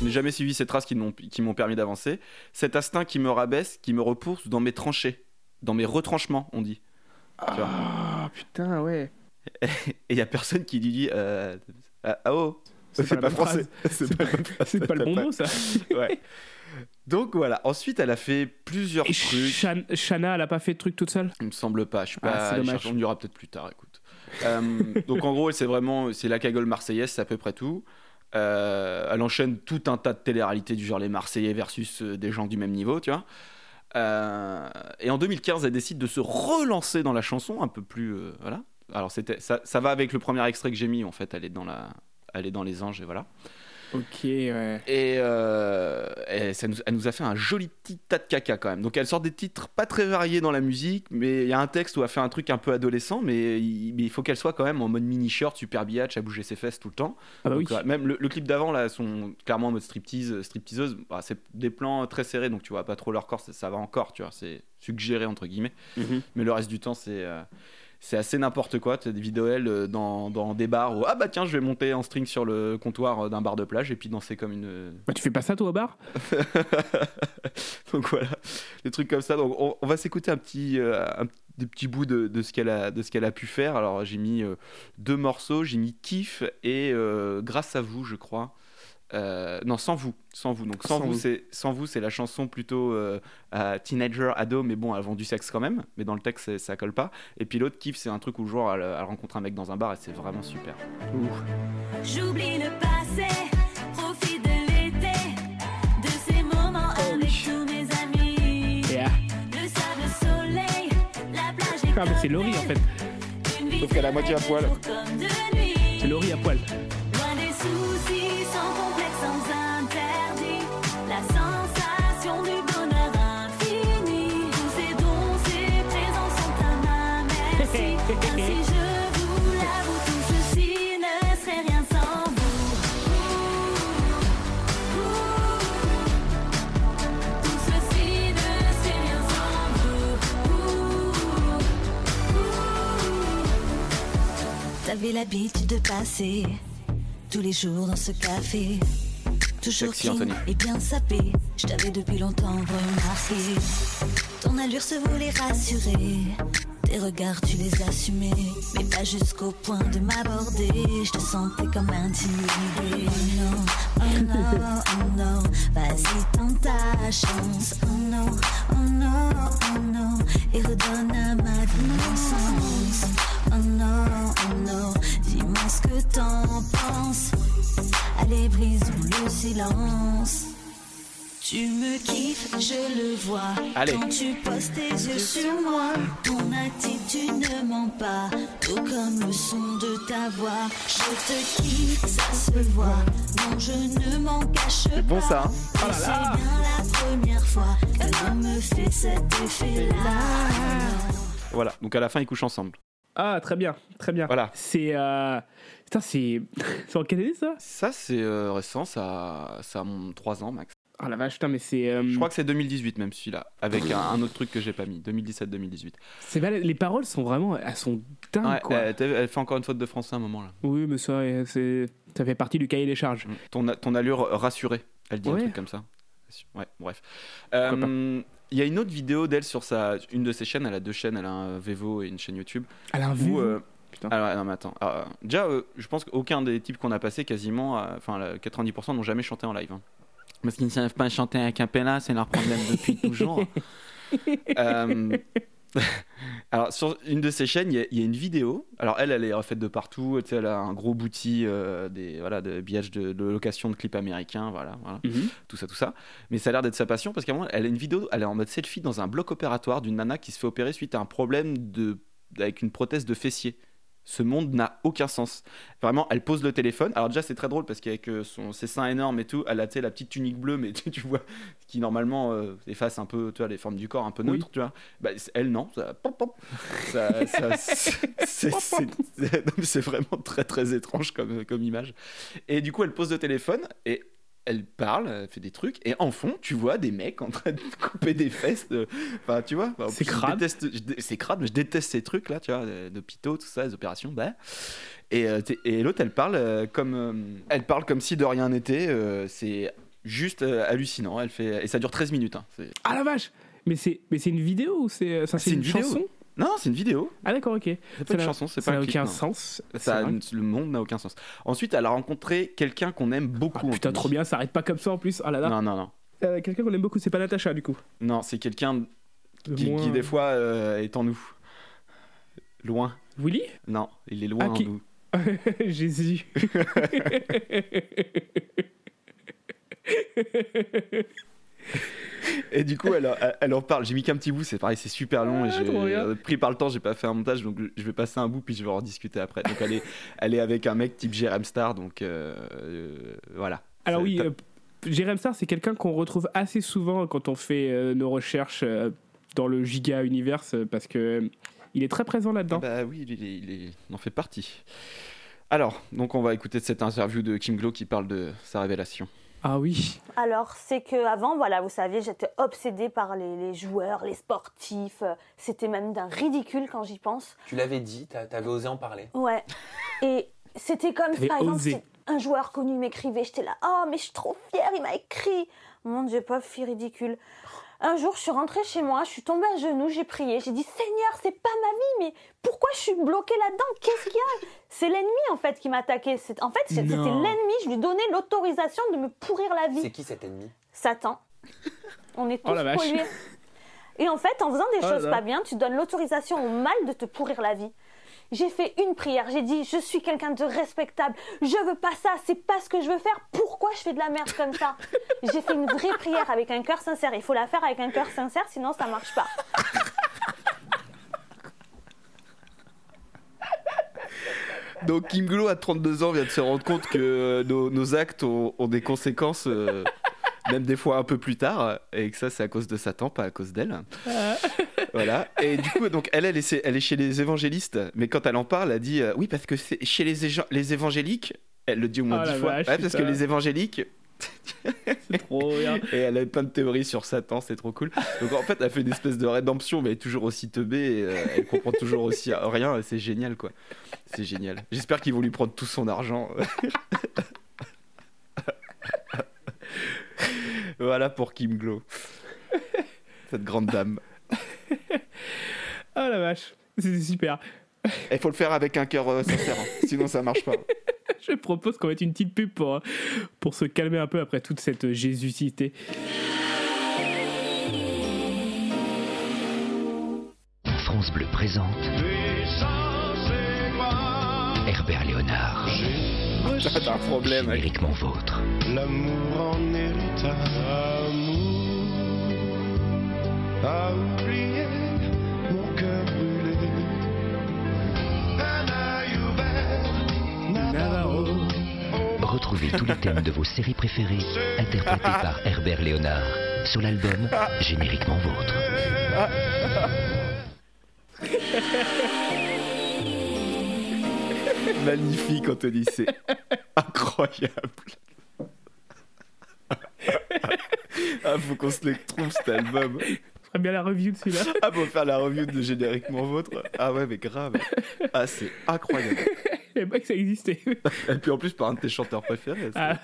Je n'ai jamais suivi ces traces qui m'ont permis d'avancer. Cet instinct qui me rabaisse, qui me repousse dans mes tranchées, dans mes retranchements, on dit. Ah putain, ouais. Et il y a personne qui lui dit euh, ah, ah oh C'est pas bonne français. C'est pas- pas le bon mot, ça. ouais. Donc voilà. Ensuite, elle a fait plusieurs Et trucs. Shan- Shana, elle a pas fait de truc toute seule? Il me semble pas. Je suis Ah, pas. c'est dommage. On y aura peut-être plus tard. Écoute. Euh, donc en gros, c'est vraiment c'est la cagole marseillaise, c'est à peu près tout. Euh, elle enchaîne tout un tas de télé-réalités du genre les Marseillais versus euh, des gens du même niveau, tu vois. Euh, et en 2015, elle décide de se relancer dans la chanson, un peu plus voilà. Alors c'était ça, ça va avec le premier extrait que j'ai mis. En fait, elle est dans la, elle est dans les anges et voilà. Ok, ouais. Et, euh, et ça nous, elle nous a fait un joli petit tas de caca quand même. Donc elle sort des titres pas très variés dans la musique, mais il y a un texte où elle fait un truc un peu adolescent, mais il, mais il faut qu'elle soit quand même en mode mini-shirt, super biatch, à bouger ses fesses tout le temps. Ah bah Donc, oui. ouais, même le, le clip d'avant, là, sont clairement en mode striptease, stripteaseuse. Bah, c'est des plans très serrés, donc tu vois pas trop leur corps, ça, ça va encore, tu vois, c'est suggéré entre guillemets. Mhm. Mais le reste du temps, c'est. euh, c'est assez n'importe quoi, tu as des vidéos elle euh, dans, dans des bars où ah bah tiens je vais monter en string sur le comptoir euh, d'un bar de plage et puis danser comme une, Bah, tu fais pas ça, toi, au bar? Donc voilà, des trucs comme ça. Donc on, on va s'écouter un petit, euh, un- des petits bouts de, de ce qu'elle a, de ce qu'elle a pu faire. Alors j'ai mis euh, deux morceaux, j'ai mis Kiff et euh, Grâce à vous, je crois. Euh, non, sans vous, sans vous. Donc sans, Sans vous, vous. c'est sans vous, c'est la chanson plutôt euh, à teenager, ado, mais bon, elle vend du sexe quand même. Mais dans le texte, ça colle pas. Et puis l'autre Kiff, c'est un truc où genre elle, elle rencontre un mec dans un bar et c'est vraiment super. J'oublie le passé, profite de l'été, de ces moments avec tous mes amis. Yeah. Le sable, soleil, la plage et Ah, mais c'est Laurie en fait. Sauf qu'elle a moitié à poil. C'est Laurie à poil. Vous. T'avais l'habitude de passer tous les jours dans ce café. Toujours Sexy, clean et bien sapé. Je t'avais depuis longtemps remarqué. Ton allure se voulait rassurer. Tes regards, tu les assumais. Mais pas jusqu'au point de m'aborder. Je te sentais comme intimidée. Oh non, oh non, oh non. Vas-y, tente ta chance. Oh non, oh non, oh non. Et redonne à ma vie mon sens. Oh non, oh non. Dis-moi ce que t'en penses. Allez, brisons le silence. Tu me kiffes, je le vois. Allez. Quand tu poses tes yeux sur moi, ton attitude ne ment pas. Tout comme le son de ta voix. Je te kiffe, ça se voit. Non, je ne m'en cache pas. bon, ça, hein Et C'est bien la première fois que l'on me fait cet effet-là. Voilà, donc à la fin ils couchent ensemble. Ah, très bien, très bien. Voilà. C'est. Euh... Putain, c'est. c'est en quelle année ça? Ça c'est euh, récent, ça, ça a mon 3 ans max. Ah la vache, putain, mais c'est. euh, Je crois que c'est 2018 même celui-là, avec un, un autre truc que j'ai pas mis, 2017-2018. c'est Les paroles sont vraiment. Elles sont dingues, Ouais, quoi. elle, elle fait encore une faute de français à un moment là. Oui, mais ça, euh, c'est. Ça fait partie du cahier des charges. Ton, ton allure rassurée, elle dit un Ouais. truc comme ça. Ouais, bref. Euh, Il y a une autre vidéo d'elle sur sa, une de ses chaînes, elle a deux chaînes, elle a un Vevo et une chaîne YouTube. Elle a un Vevo euh, Putain. alors, non, mais attends. Alors, déjà, euh, je pense qu'aucun des types qu'on a passé, quasiment, euh, enfin, la- 90% n'ont jamais chanté en live. hein. Parce qu'ils ne savent pas chanter à cappella, c'est leur problème depuis toujours. Euh, alors, sur une de ses chaînes, il y, a- il y a une vidéo. Alors, elle, elle est refaite de partout. Tu sais, elle a un gros bouti euh, des, voilà, de billets de, de location de clips américains. Voilà, voilà. Mhm. Tout ça, tout ça. Mais ça a l'air d'être sa passion parce qu'à un moment, elle a une vidéo, elle est en mode selfie dans un bloc opératoire d'une nana qui se fait opérer suite à un problème de, avec une prothèse de fessier. Ce monde n'a aucun sens. Vraiment, elle pose le téléphone. Alors déjà, c'est très drôle parce qu'avec euh, son, ses seins énormes et tout, elle a la petite tunique bleue, mais tu, vois, qui normalement euh, efface un peu tu vois, les formes du corps un peu Oui. neutres, tu vois. Bah, elle, non. Ça, c'est vraiment très très étrange comme, comme image. Et du coup, elle pose le téléphone et elle parle, elle fait des trucs, et en fond, tu vois des mecs en train de couper des fesses. de- Enfin, tu vois, C'est crade. C'est crade, mais je déteste ces trucs-là, tu vois, euh, d'hôpitaux, tout ça, les opérations. Bah. Et, euh, et l'autre, elle parle euh, comme, elle parle comme si de rien n'était. euh, c'est juste hallucinant. Elle fait, et ça dure 13 minutes. hein, Ah la vache Mais c'est mais c'est une vidéo ou c'est ça, c'est C'est une, une vidéo. chanson? Non, c'est une vidéo. Ah d'accord, ok. C'est pas une n'a- chanson, c'est ça pas n'a un clip, aucun sens. Ça, le monde n'a aucun sens. Ensuite, elle a rencontré quelqu'un qu'on aime beaucoup. Ah, Putain, trop bien, ça arrête pas comme ça en plus. Ah là là. Non, non, non. Euh, Quelqu'un qu'on aime beaucoup, c'est pas Natacha du coup. Non, c'est quelqu'un qui, moins- qui, des fois euh, est en nous. Loin. Willy? Non, il est loin Ah, qui- en nous. Jésus. Et du coup, elle, elle- en parle. J'ai mis qu'un petit bout, c'est pareil, c'est super long. et euh, pris par le temps, j'ai pas fait un montage, donc je vais passer un bout, puis je vais en discuter après. Donc elle est, elle est avec un mec type Jérém Star, donc euh, euh, voilà. Alors oui, euh, Jérém Star, c'est quelqu'un qu'on retrouve assez souvent quand on fait euh, nos recherches dans le giga universe parce que il est très présent là-dedans. Bah oui, il, est- il est- il en fait partie. Alors, donc on va écouter cette interview de Kim Glow qui parle de sa révélation. Ah oui. Alors, c'est que avant, voilà, vous saviez, j'étais obsédée par les, les joueurs, les sportifs. C'était même d'un ridicule quand j'y pense. Tu l'avais dit, t'a- t'avais osé en parler. Ouais. Et c'était comme par exemple, osé. si un joueur connu m'écrivait, j'étais là, oh, mais je suis trop fière, il m'a écrit. Mon Dieu, pauvre fille ridicule. Un jour, je suis rentrée chez moi, je suis tombée à genoux, j'ai prié, j'ai dit, Seigneur, c'est pas ma vie, mais pourquoi je suis bloquée là-dedans? Qu'est-ce qu'il y a? C'est l'ennemi, en fait, qui m'attaquait. C'est- En fait, c'était l'ennemi, je lui donnais l'autorisation de me pourrir la vie. C'est qui cet ennemi? Satan. On est tous Oh la vache. pollués. Et en fait, en faisant des Oh choses là. pas bien, tu donnes l'autorisation au mal de te pourrir la vie. J'ai fait une prière, j'ai dit je suis quelqu'un de respectable, je veux pas ça, c'est pas ce que je veux faire, pourquoi je fais de la merde comme ça? J'ai fait une vraie prière avec un cœur sincère, il faut la faire avec un cœur sincère sinon ça marche pas. Donc Kim Glow à 32 ans vient de se rendre compte que euh, nos, nos actes ont, ont des conséquences, euh, même des fois un peu plus tard, et que ça c'est à cause de Satan, pas à cause d'elle. Voilà. Et du coup, donc elle, elle est, elle est chez les évangélistes, mais quand elle en parle, elle dit euh, oui parce que c'est chez les, évangéliques. Elle le dit au moins Oh dix fois. vache, Ouais, parce que les évangéliques. c'est trop bien. Et elle a plein de théories sur Satan, c'est trop cool. Donc en fait, elle fait une espèce de rédemption, mais elle est toujours aussi teubée, et, euh, elle comprend toujours aussi rien, c'est génial quoi. C'est génial. J'espère qu'ils vont lui prendre tout son argent. voilà pour Kim Glow. Cette grande dame. Ah la vache, c'est super. Il faut le faire avec un cœur euh, sincère, hein, sinon ça marche pas. Je propose qu'on mette une petite pub pour, euh, pour se calmer un peu après toute cette jésusité. France Bleu présente Herbert Léonard. T'as un problème. Génériquement vôtre. L'amour en héritage. Retrouvez tous les thèmes de vos séries préférées interprétés par Herbert Léonard sur l'album Génériquement vôtre. Magnifique, Anthony, c'est incroyable. Ah, faut qu'on se le trouve cet album. ferait bien la review de celui-là. Ah, pour faire la review de Génériquement Vôtre. Ah ouais, mais grave. Ah, c'est incroyable. Je savais pas que ça existait. Et puis en plus, par un de tes chanteurs préférés. Ah,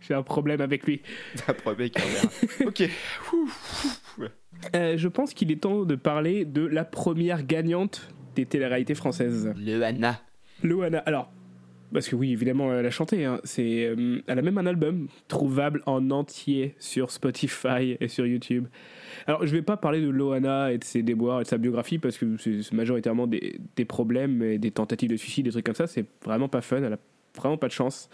j'ai un problème avec lui. T'as un problème avec un Ok. Euh, je pense qu'il est temps de parler de la première gagnante des téléréalités françaises. Loana. Loana. Alors, parce que oui, évidemment, elle a chanté. hein. C'est, euh, elle a même un album trouvable en entier sur Spotify et sur YouTube. Alors, je vais pas parler de Loana et de ses déboires et de sa biographie parce que c'est c'est majoritairement des, des problèmes et des tentatives de suicide, des trucs comme ça. C'est vraiment pas fun. Elle a vraiment pas de chance.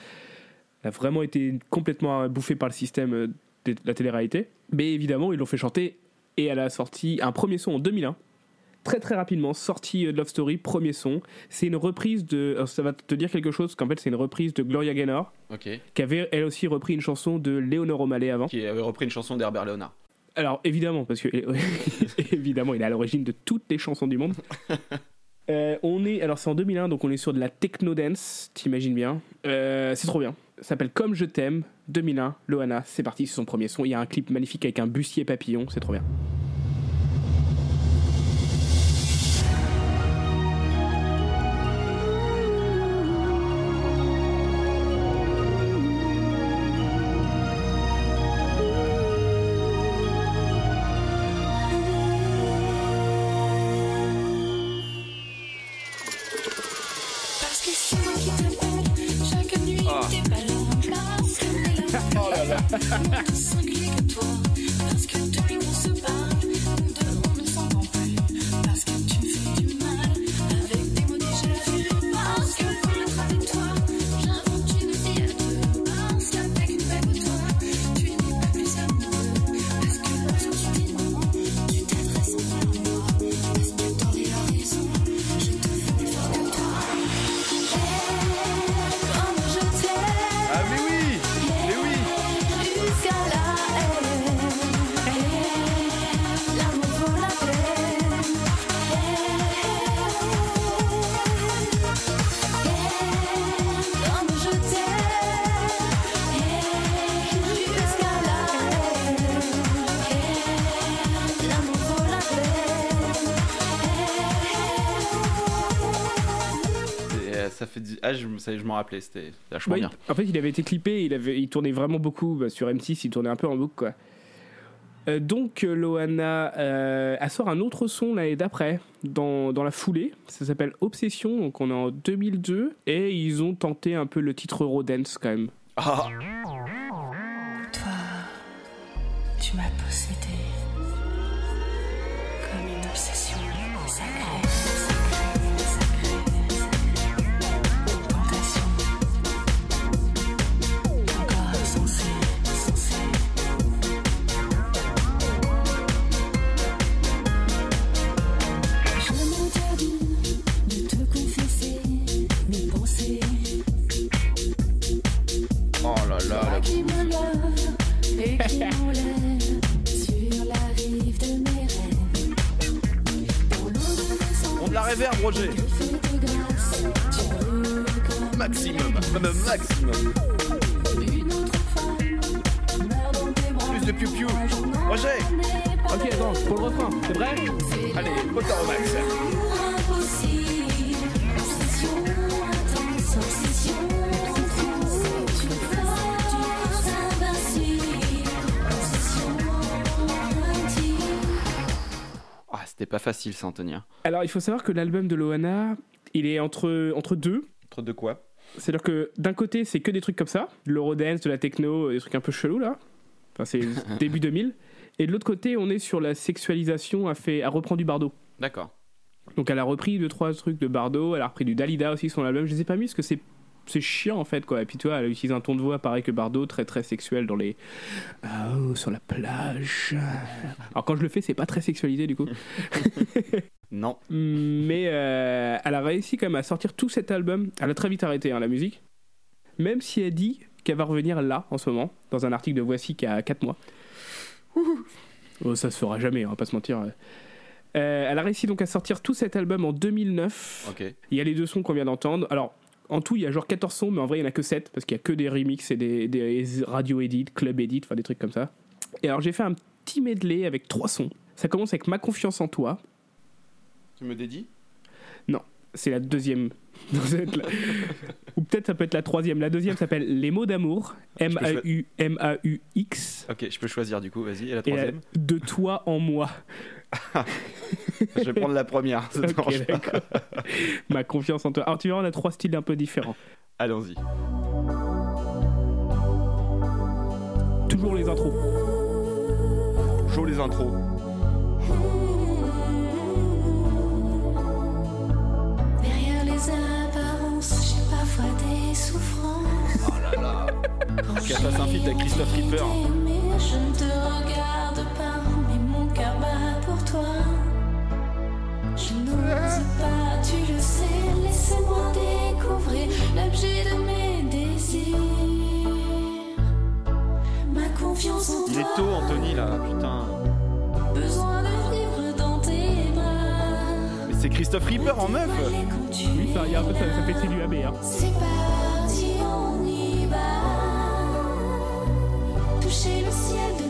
Elle a vraiment été complètement bouffée par le système euh, de la télé-réalité. Mais évidemment, ils l'ont fait chanter et elle a sorti un premier son en 2001 très très rapidement, sorti euh, de Love Story, premier son. C'est une reprise de. ça va te dire quelque chose, qu'en fait c'est une reprise de Gloria Gaynor, qui avait elle aussi repris une chanson de Léonore O'Malley avant. Qui avait repris une chanson d'Herbert Léonard. Alors évidemment, parce que évidemment, il est à l'origine de toutes les chansons du monde. Euh, on est, alors c'est en 2001, donc on est sur de la techno dance, t'imagines bien. Euh, c'est trop bien. Ça s'appelle Comme je t'aime, 2001, Loana, c'est parti, c'est son premier son. Il y a un clip magnifique avec un bustier papillon, c'est trop bien. Je, je m'en rappelais, c'était vachement Bah, bien. en fait, il avait été clippé, il, avait, il tournait vraiment beaucoup bah, sur M6, il tournait un peu en boucle quoi. Euh, donc euh, Loana euh, elle sort un autre son l'année d'après dans, dans la foulée ça s'appelle Obsession donc on est en 2002 et ils ont tenté un peu le titre Eurodance quand même Ah Toi, tu m'as On de la réverb, Roger. Maximum Même maximum. Plus de piou-piou. Roger. Ok attends pour le refrain c'est vrai? Allez, autant au max c'était pas facile ça, Antonia. alors il faut savoir que l'album de Loana il est entre, entre deux Entre de quoi? C'est à dire que d'un côté c'est que des trucs comme ça de l'Eurodance de la techno des trucs un peu chelous là enfin c'est début 2000 et de l'autre côté on est sur la sexualisation à fait à reprendre du Bardot D'accord. Donc elle a repris deux trois trucs de Bardot, elle a repris du Dalida aussi son album. Je les ai pas mis parce que c'est c'est chiant en fait quoi. Et puis tu vois, elle utilise un ton de voix pareil que Bardot, très très sexuel dans les oh sur la plage. Alors quand je le fais, c'est pas très sexualisé du coup. Non. Mais euh, elle a réussi quand même à sortir tout cet album. Elle a très vite arrêté hein, la musique, même si elle dit qu'elle va revenir là en ce moment dans un article de Voici qui a 4 mois. Oh, ça se fera jamais, on va pas se mentir. Euh, elle a réussi donc à sortir tout cet album en 2009. Ok. Il y a les deux sons qu'on vient d'entendre. Alors, en tout, il y a genre 14 sons, mais en vrai, il n'y en a que 7 parce qu'il y a que des remixes et des, des radio edit, club edit, enfin des trucs comme ça. Et alors, j'ai fait un petit medley avec trois sons. Ça commence avec Ma confiance en toi. Tu me dédies? Non, c'est la deuxième. Ou peut-être ça peut être la troisième. La deuxième s'appelle Les mots d'amour. M-A-U-M-A-U-X. Ok, je peux choisir du coup, vas-y. Et la Et la- troisième? De toi en moi. Je vais prendre la première. ça te Ok, dérange pas. d'accord. Ma confiance en toi. Alors, tu verras, on a trois styles un peu différents. Allons-y. Toujours les intros. Chaud les intros. Derrière les apparences, j'ai parfois des souffrances. Oh là là. A fait un feat avec Christophe Ripper. Mais je ne te regarde toi. Je n'ose pas, tu le sais, laissez-moi découvrir l'objet de mes désirs. Ma confiance en toi. Il est tôt, Anthony, là, putain. Besoin de vivre dans tes bras. Mais c'est Christophe Ripper en meuf. Oui, ça, y a ça, ça fait CDUAB. Hein. C'est parti, on y va. Toucher le ciel de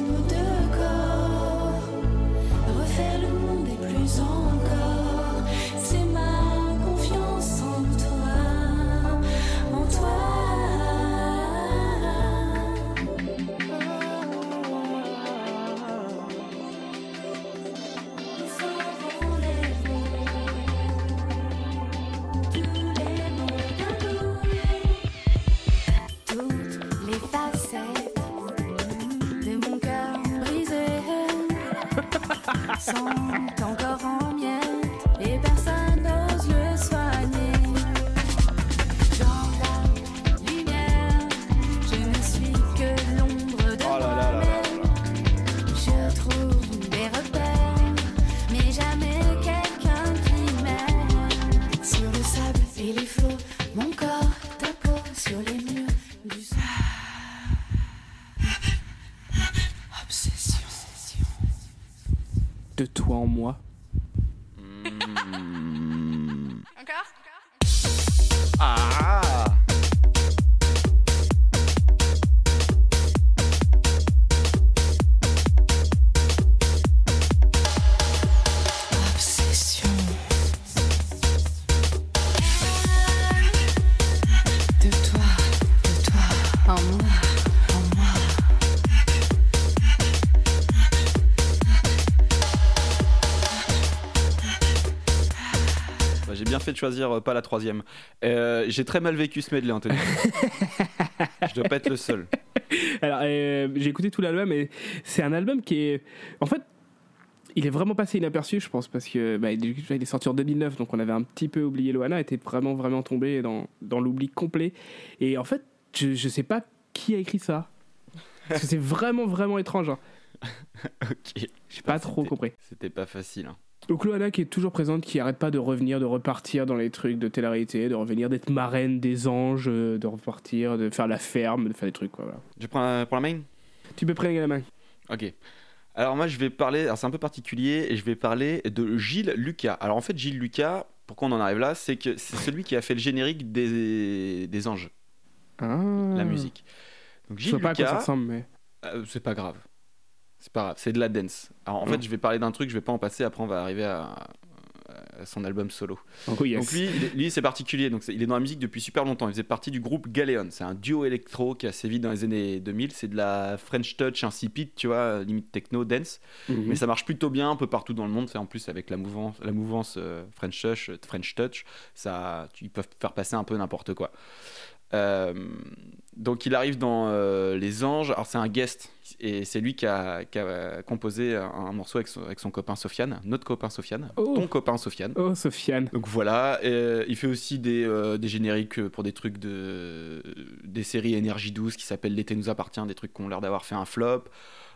sont encore en De toi en moi. De choisir euh, pas la troisième. Euh, J'ai très mal vécu ce medley, Anthony. Je dois pas être le seul. Alors, euh, j'ai écouté tout l'album et c'est un album qui est. En fait, il est vraiment passé inaperçu, je pense, parce que bah, il est sorti en 2009, donc on avait un petit peu oublié Loana, était vraiment, vraiment tombé dans, dans l'oubli complet. Et en fait, je, je sais pas qui a écrit ça. Parce que c'est vraiment, vraiment étrange. hein. ok. J'ai pas trop compris. C'était pas facile. hein. Donc Loana qui est toujours présente, qui arrête pas de revenir, de repartir dans les trucs de télé-réalité, de revenir d'être marraine des anges, euh, de repartir, de faire la ferme, de faire des trucs quoi. Voilà. Je prends la, pour la main? Tu peux prendre la main. Ok. Alors moi je vais parler, alors c'est un peu particulier, et je vais parler de Gilles Lucas. Alors en fait Gilles Lucas, pourquoi on en arrive là, c'est que c'est celui qui a fait le générique des, des anges, la musique. Donc Je Gilles sais pas à quoi ça Lucas, ressemble, mais. euh, c'est pas grave. C'est pas grave, c'est de la dance. Alors en fait je vais parler d'un truc, je vais pas en passer, après on va arriver à, à son album solo. Oh, yes. Donc lui, lui c'est particulier, donc il est dans la musique depuis super longtemps, il faisait partie du groupe Galéon, c'est un duo électro qui a sévi dans les années 2000, c'est de la French Touch insipide, tu vois, limite techno, dance, Mhm. mais ça marche plutôt bien un peu partout dans le monde, c'est en plus avec la mouvance, la mouvance euh, French Touch, euh, French Touch, ça, tu- ils peuvent faire passer un peu n'importe quoi. Euh, donc il arrive dans euh, Les Anges, alors c'est un guest, et c'est lui qui a, qui a composé un, morceau avec son, avec son copain Sofiane, notre copain Sofiane, ton copain Sofiane. Oh, Sofiane. Donc voilà, euh, il fait aussi des, euh, des génériques pour des trucs de. des séries Énergie 12 qui s'appellent L'été nous appartient, des trucs qui ont l'air d'avoir fait un flop.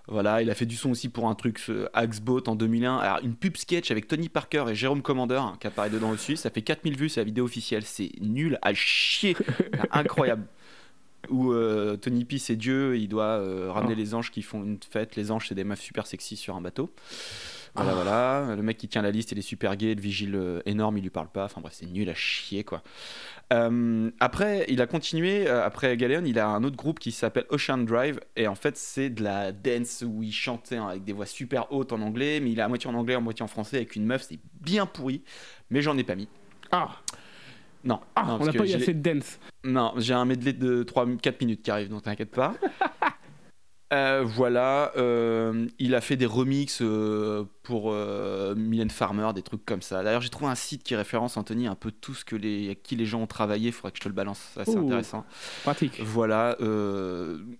Voilà, il a fait du son aussi pour un truc, ce Axboat en 2001. Alors, une pub sketch avec Tony Parker et Jérôme Commander hein, qui apparaît dedans aussi. Ça fait 4000 vues, c'est la vidéo officielle. C'est nul à chier. Incroyable. Où euh, Tony P, c'est Dieu, il doit euh, ramener Oh. les anges qui font une fête. Les anges, c'est des meufs super sexy sur un bateau. Voilà, voilà. Le mec qui tient la liste, il est super gay. Le vigile euh, énorme, il lui parle pas. Enfin bref, c'est nul à chier, quoi. Euh, après, il a continué. euh, après Galéon, il a un autre groupe qui s'appelle Ocean Drive. Et en fait, c'est de la dance où il chantait hein, avec des voix super hautes en anglais. Mais il est à moitié en anglais, à moitié en français avec une meuf. C'est bien pourri. Mais j'en ai pas mis. Ah Non. Ah, non, on n'a pas eu assez de dance. non, j'ai un medley de 3, 4 minutes qui arrive, donc t'inquiète pas. Euh, voilà, euh, il a fait des remixes euh, pour Mylène Farmer, des trucs comme ça. D'ailleurs, j'ai trouvé un site qui référence, Anthony, un peu tout ce que les, qui les gens ont travaillé. Il faudrait que je te le balance, ça, c'est intéressant. Pratique. Voilà,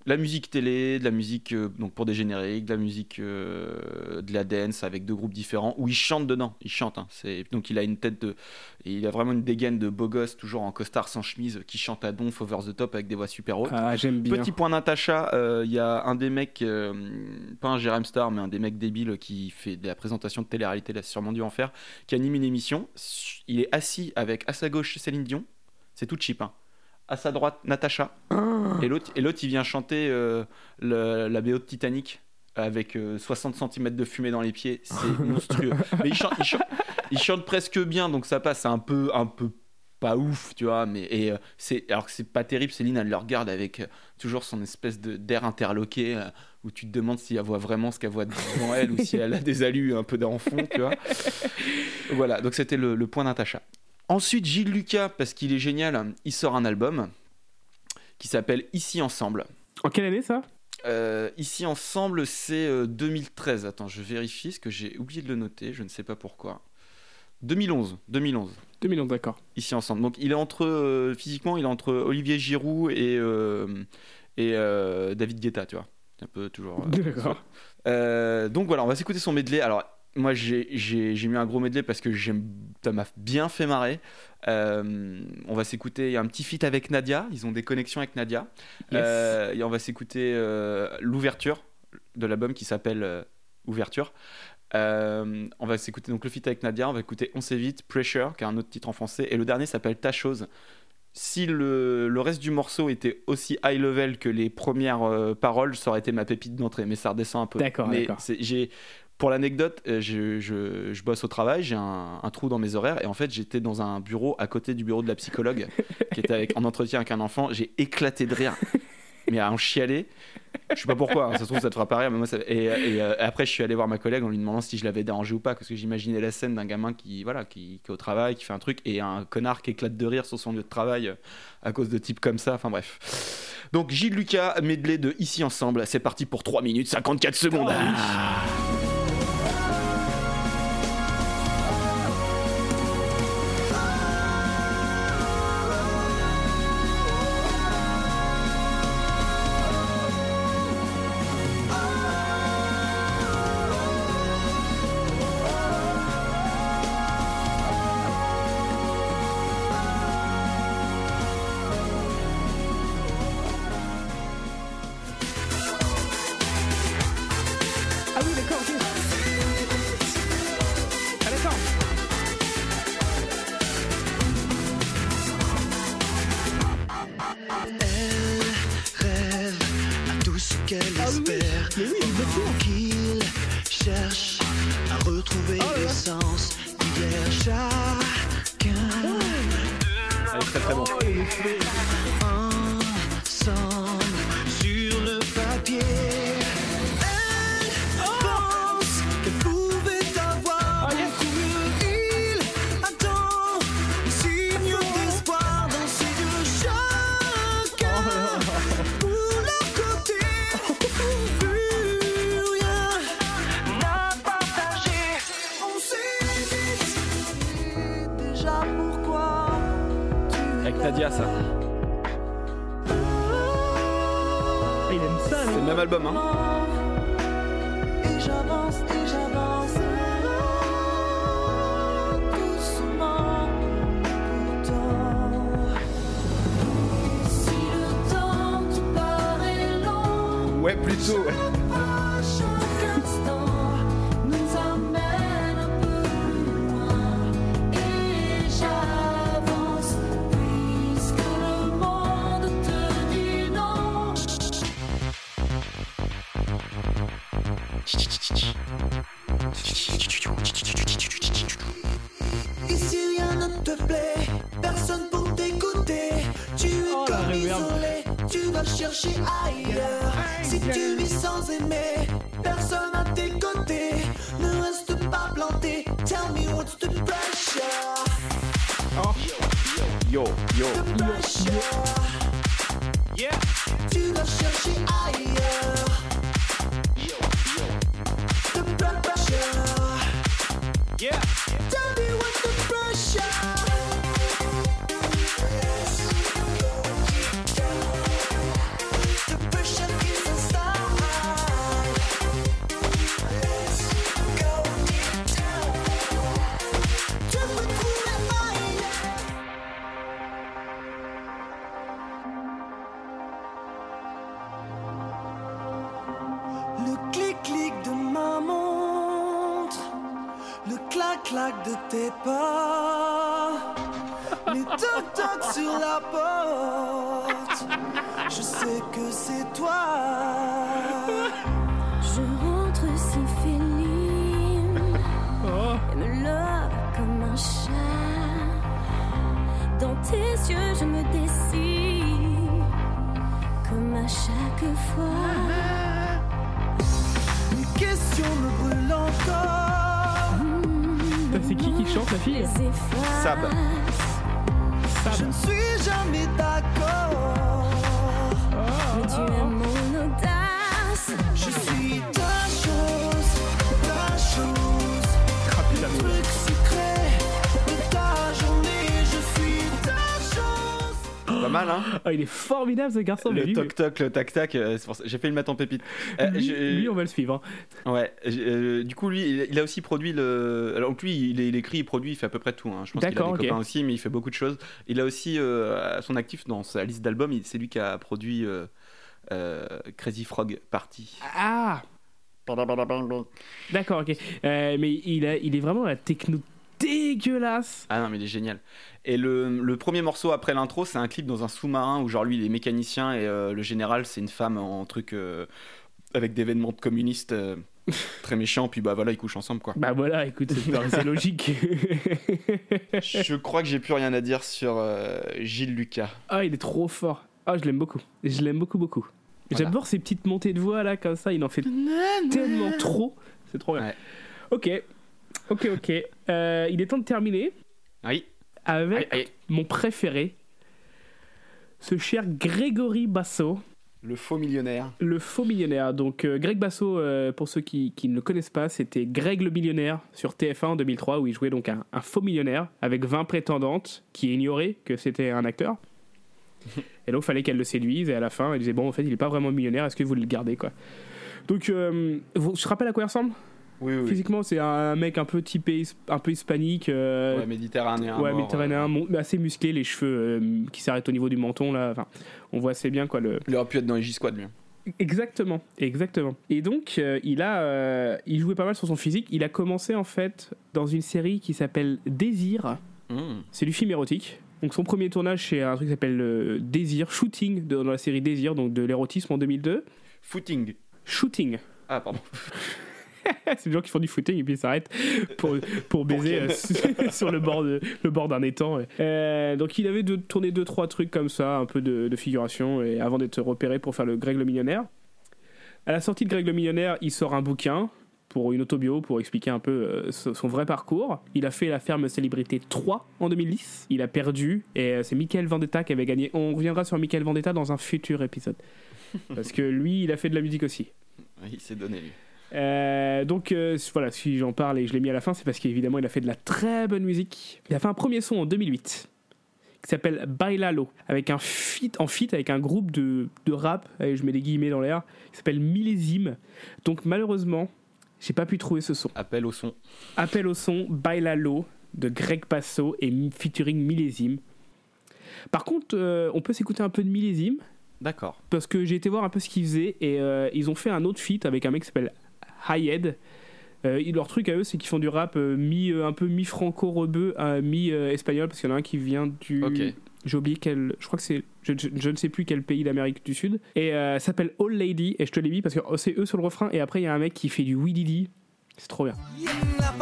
la musique télé, de la musique donc pour des génériques, de la musique de la dance avec deux groupes différents où il chante dedans. Il chante, hein. c'est donc il a une tête de, il a vraiment une dégaine de beau gosse, toujours en costard sans chemise, qui chante à donf over the top avec des voix super hautes. Ah, j'aime bien. Petit point Natacha, euh, il y a un des mecs, euh, pas un Jérém Star, mais un des mecs débiles qui fait de la présentation de télé-réalité, c'est sûrement dû en faire, qui anime une émission. Il est assis avec à sa gauche Céline Dion, c'est tout cheap. Hein. à sa droite, Natacha. Et l'autre, et l'autre, il vient chanter euh, le- la BO de Titanic avec euh, 60 cm de fumée dans les pieds. C'est monstrueux. Mais il chante, il, chante, il chante presque bien, donc ça passe. C'est un peu, un peu pas ouf, tu vois. Mais et, euh, c'est alors que c'est pas terrible. Céline, elle le regarde avec euh, toujours son espèce de d'air interloqué euh, où tu te demandes si elle voit vraiment ce qu'elle voit devant elle ou si elle a des alus un peu d'enfant, tu vois. Voilà. Donc c'était le, le point Natacha. Ensuite, Gilles Lucas, parce qu'il est génial, il sort un album qui s'appelle Ici Ensemble. En quelle année ça? Ici Ensemble, c'est euh, 2013. Attends, je vérifie, parce que j'ai oublié de le noter, je ne sais pas pourquoi. 2011, 2011. 2011, d'accord. Ici Ensemble. Donc il est entre, euh, physiquement, il est entre Olivier Giroud et, euh, et euh, David Guetta, tu vois. C'est un peu toujours... D'accord. donc voilà, on va s'écouter son medley. Alors, moi, j'ai- mis un gros medley parce que j'aime, ça m'a bien fait marrer. Euh, on va s'écouter, un petit feat avec Nadia, ils ont des connexions avec Nadia. Yes. Euh, et on va s'écouter euh, l'ouverture de l'album qui s'appelle Ouverture. Euh, on va s'écouter donc le feat avec Nadia, on va écouter On s'évite, Pressure, qui est un autre titre en français, et le dernier s'appelle Ta chose. Si le, le reste du morceau était aussi high level que les premières euh, paroles, ça aurait été ma pépite d'entrée, mais ça redescend un peu. D'accord, Mais d'accord. j'ai pour l'anecdote, euh, je, je- je bosse au travail, j'ai un, un trou dans mes horaires et en fait j'étais dans un bureau à côté du bureau de la psychologue qui était avec, en entretien avec un enfant. J'ai éclaté de rire, mais à en chialer. Je sais pas pourquoi, hein, ça se trouve ça te fera pas rire, mais moi ça... et, euh, après je suis allé voir ma collègue en lui demandant si je l'avais dérangé ou pas parce que j'imaginais la scène d'un gamin qui voilà qui, est au travail, qui fait un truc et un connard qui éclate de rire sur son lieu de travail euh, à cause de types comme ça. Enfin bref. Donc Gilles Lucas, medley de Ici Ensemble, c'est parti pour 3 minutes 54 secondes. Ah The pressure. Yeah. Sab. Hein Ah, il est formidable ce garçon. Le lui, toc toc, le tac tac, euh, ça- j'ai fait le mettre en pépite. Euh, lui, on va le suivre. hein. Ouais, euh, du coup, lui, il- il a aussi produit le. Alors, donc lui, il, il écrit, il produit, il fait à peu près tout. hein. Je pense qu'il a des D'accord, ok. copains aussi, mais il fait beaucoup de choses. Il a aussi, euh, à son actif, dans sa liste d'albums, il- c'est lui qui a produit euh, euh, Crazy Frog Party. Ah D'accord, ok. Euh, mais il, a, il est vraiment la techno dégueulasse. Ah non, mais il est génial. Et le, le premier morceau après l'intro, c'est un clip dans un sous-marin où, genre, lui, il est mécanicien et euh, le général, c'est une femme en truc euh, avec des vêtements de communiste euh, très méchant. Puis bah voilà, ils couchent ensemble, quoi. Bah voilà, écoute, c'est logique. Je crois que j'ai plus rien à dire sur euh, Gilles Lucas. Ah, il est trop fort. Ah, je l'aime beaucoup. Je l'aime beaucoup, beaucoup. Voilà. J'adore ces petites montées de voix là, comme ça. Il en fait tellement trop. C'est trop bien. Ok. Ok, ok. Euh, il est temps de terminer Oui. avec mon préféré, ce cher Grégory Basso. Le faux millionnaire. Le faux millionnaire. Donc, euh, Greg Basso, euh, pour ceux qui, qui ne le connaissent pas, c'était Greg le millionnaire sur TF1 en 2003, où il jouait donc un, un faux millionnaire avec 20 prétendantes qui ignoraient que c'était un acteur. Et donc, fallait qu'elle le séduise. Et à la fin, elle disait Bon, en fait, il est pas vraiment millionnaire, est-ce que vous voulez le garder quoi? Donc, euh, vous, je te rappelle à quoi il ressemble? Oui, oui. Physiquement, c'est un mec un peu typé, un peu hispanique. euh, Ouais, méditerranéen. ouais, mort, méditerranéen, assez musclé, les cheveux euh, qui s'arrêtent au niveau du menton là. Enfin, on voit assez bien quoi le. Il aurait pu être dans les J-Squad, lui. Exactement, exactement. Et donc, euh, il a, il jouait pas mal sur son physique. Il a commencé en fait dans une série qui s'appelle Désir. Hmm. C'est du film érotique. Donc son premier tournage, c'est un truc qui s'appelle Désir, Shooting, dans la série Désir, donc de l'érotisme en 2002. Footing. Shooting. Ah, pardon. c'est des gens qui font du footing et puis ils s'arrêtent pour, pour baiser euh, sur le bord, de- le bord d'un étang. Euh, donc il avait de, tourné deux trois trucs comme ça, un peu de, de figuration, et avant d'être repéré pour faire le Greg le millionnaire. À la sortie de Greg le millionnaire, il sort un bouquin pour une autobio pour expliquer un peu euh, son vrai parcours. Il a fait la ferme Célébrité 3 en 2010. Il a perdu et c'est Michael Vendetta qui avait gagné. On reviendra sur Michael Vendetta dans un futur épisode. Parce que lui, il a fait de la musique aussi. Oui, il s'est donné, lui. Euh, donc euh, voilà, si j'en parle et je l'ai mis à la fin, c'est parce qu'évidemment il a fait de la très bonne musique. Il a fait un premier son en 2008 qui s'appelle Bailalo avec un feat en feat avec un groupe de, de rap, et je mets des guillemets dans l'air, qui s'appelle Millésime. Donc malheureusement, j'ai pas pu trouver ce son. Appel au son. Appel au son Bailalo de Greg Passo et featuring Millésime. Par contre, euh, on peut s'écouter un peu de Millésime D'accord. parce que j'ai été voir un peu ce qu'ils faisaient et euh, ils ont fait un autre feat avec un mec qui s'appelle Hayed. Euh, ils- leur truc à eux, c'est qu'ils font du rap euh, mi, euh, un peu mi-franco-rebeu, euh, mi-espagnol, parce qu'il y en a un qui vient du. Ok. J'ai oublié quel. Je crois que c'est. Je, je- je ne sais plus quel pays d'Amérique du Sud. Et euh, ça s'appelle All Lady, et je te l'ai mis parce que oh, c'est eux sur le refrain, et après il y a un mec qui fait du Weedidi. C'est trop bien. La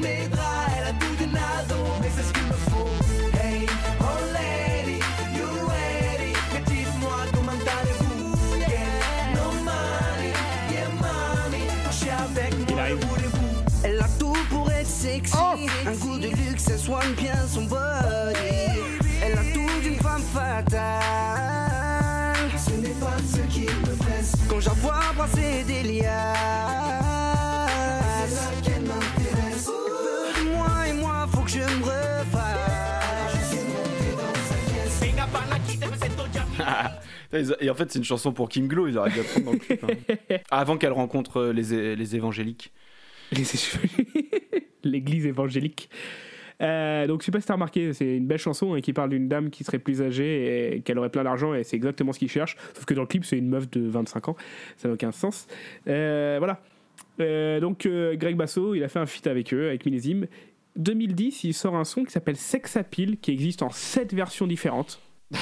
mes draps. Elle a tout d'une ado, mais c'est ce qu'il me faut. Hey, old lady, you ready? Mais dites-moi comment allez-vous? Yeah, no money, yeah, mommy. Coucher avec moi, voulez-vous? Elle a tout pour être sexy. Un goût de luxe, elle soigne bien son body. Elle a tout d'une femme fatale. Ce n'est pas ce qui me blesse. Quand je la vois passer des liasses, Et en fait, c'est une chanson pour Kim Glow, ils auraient dû prendre dans le clip. hein. Avant qu'elle rencontre euh, les, les évangéliques. L'église évangélique. Euh, donc, je sais pas si t'as remarqué, c'est une belle chanson hein, qui parle d'une dame qui serait plus âgée et qu'elle aurait plein d'argent et c'est exactement ce qu'il cherche. Sauf que dans le clip, c'est une meuf de 25 ans. Ça n'a aucun sens. Euh, voilà. Euh, donc, Greg Basso, il a fait un feat avec eux, avec Millésime. 2010, il sort un son qui s'appelle Sex Appeal, qui existe en 7 versions différentes.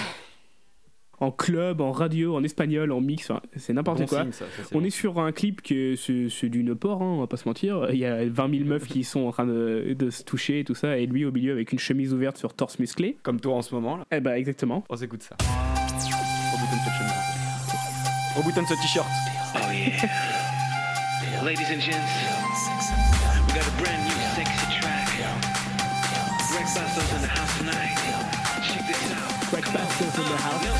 en club, en radio, en espagnol, en mix, enfin, c'est n'importe Bon quoi. signe, ça, ça, c'est on bon. est sur un clip que c'est du port, hein, on va pas se mentir. Il y a 20 000 meufs qui sont en train de, de se toucher et tout ça, et lui au milieu avec une chemise ouverte sur torse musclé. Comme toi en ce moment. Là. Eh bah exactement. On s'écoute ça. Reboutonne cette chemise. Reboutonne ce t-shirt. Oh yeah. Ladies and gents, we got a brand new sexy track. In the house tonight. Check this out. In the house.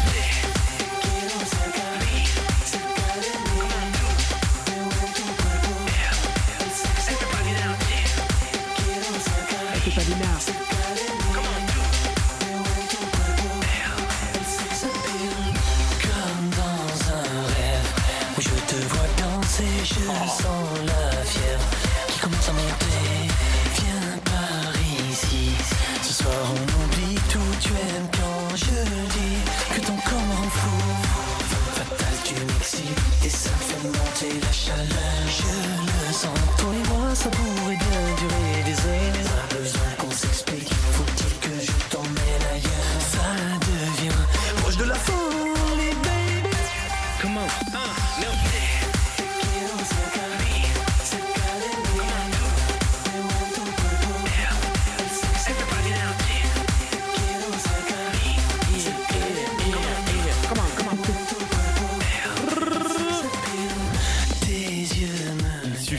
Toi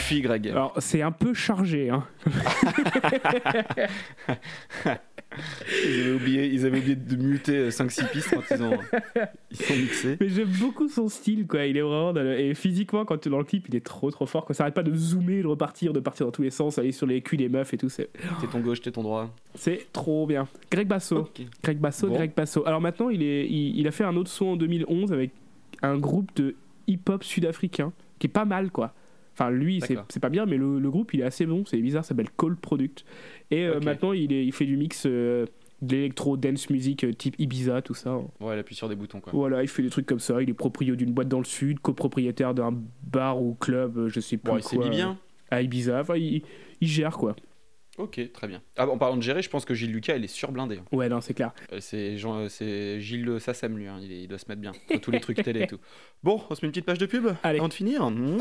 suffit, Greg. Alors c'est un peu chargé, hein. Ils avaient oublié, ils avaient oublié de muter 5-6 pistes quand ils ont, ils sont mixés. Mais j'aime beaucoup son style, quoi. Il est vraiment dans le- et physiquement quand tu es dans le clip, il est trop trop fort. Quoi. Ça arrête pas de zoomer, de repartir, de partir dans tous les sens, aller sur les culs des meufs et tout. C'est T'es ton gauche, t'es ton droit. C'est trop bien. Greg Basso. Greg Basso, Bon. Greg Basso. Alors maintenant, il, est, il, il a fait un autre son en 2011 avec un groupe de hip-hop sud-africain qui est pas mal, quoi. Enfin, lui, c'est pas bien, mais le, le groupe, il est assez bon. C'est bizarre, ça s'appelle Cold Product. Et euh, maintenant, il, est, il fait du mix euh, d'électro, dance music euh, type Ibiza, tout ça. Ouais, il appuie sur des boutons, quoi. Voilà, il fait des trucs comme ça. Il est proprio d'une boîte dans le sud, copropriétaire d'un bar ou club, je sais plus Bon, il quoi. s'habille bien. À Ibiza. Enfin, il, il gère, quoi. Ok, très bien. Ah, en parlant de gérer, je pense que Gilles Lucas, il est surblindé. hein. Ouais, non, c'est clair. Euh, C'est Gilles Sassam, lui. hein. Il, il doit se mettre bien. Tous les trucs télé et tout. Bon, on se met une petite page de pub avant de finir. Mmh.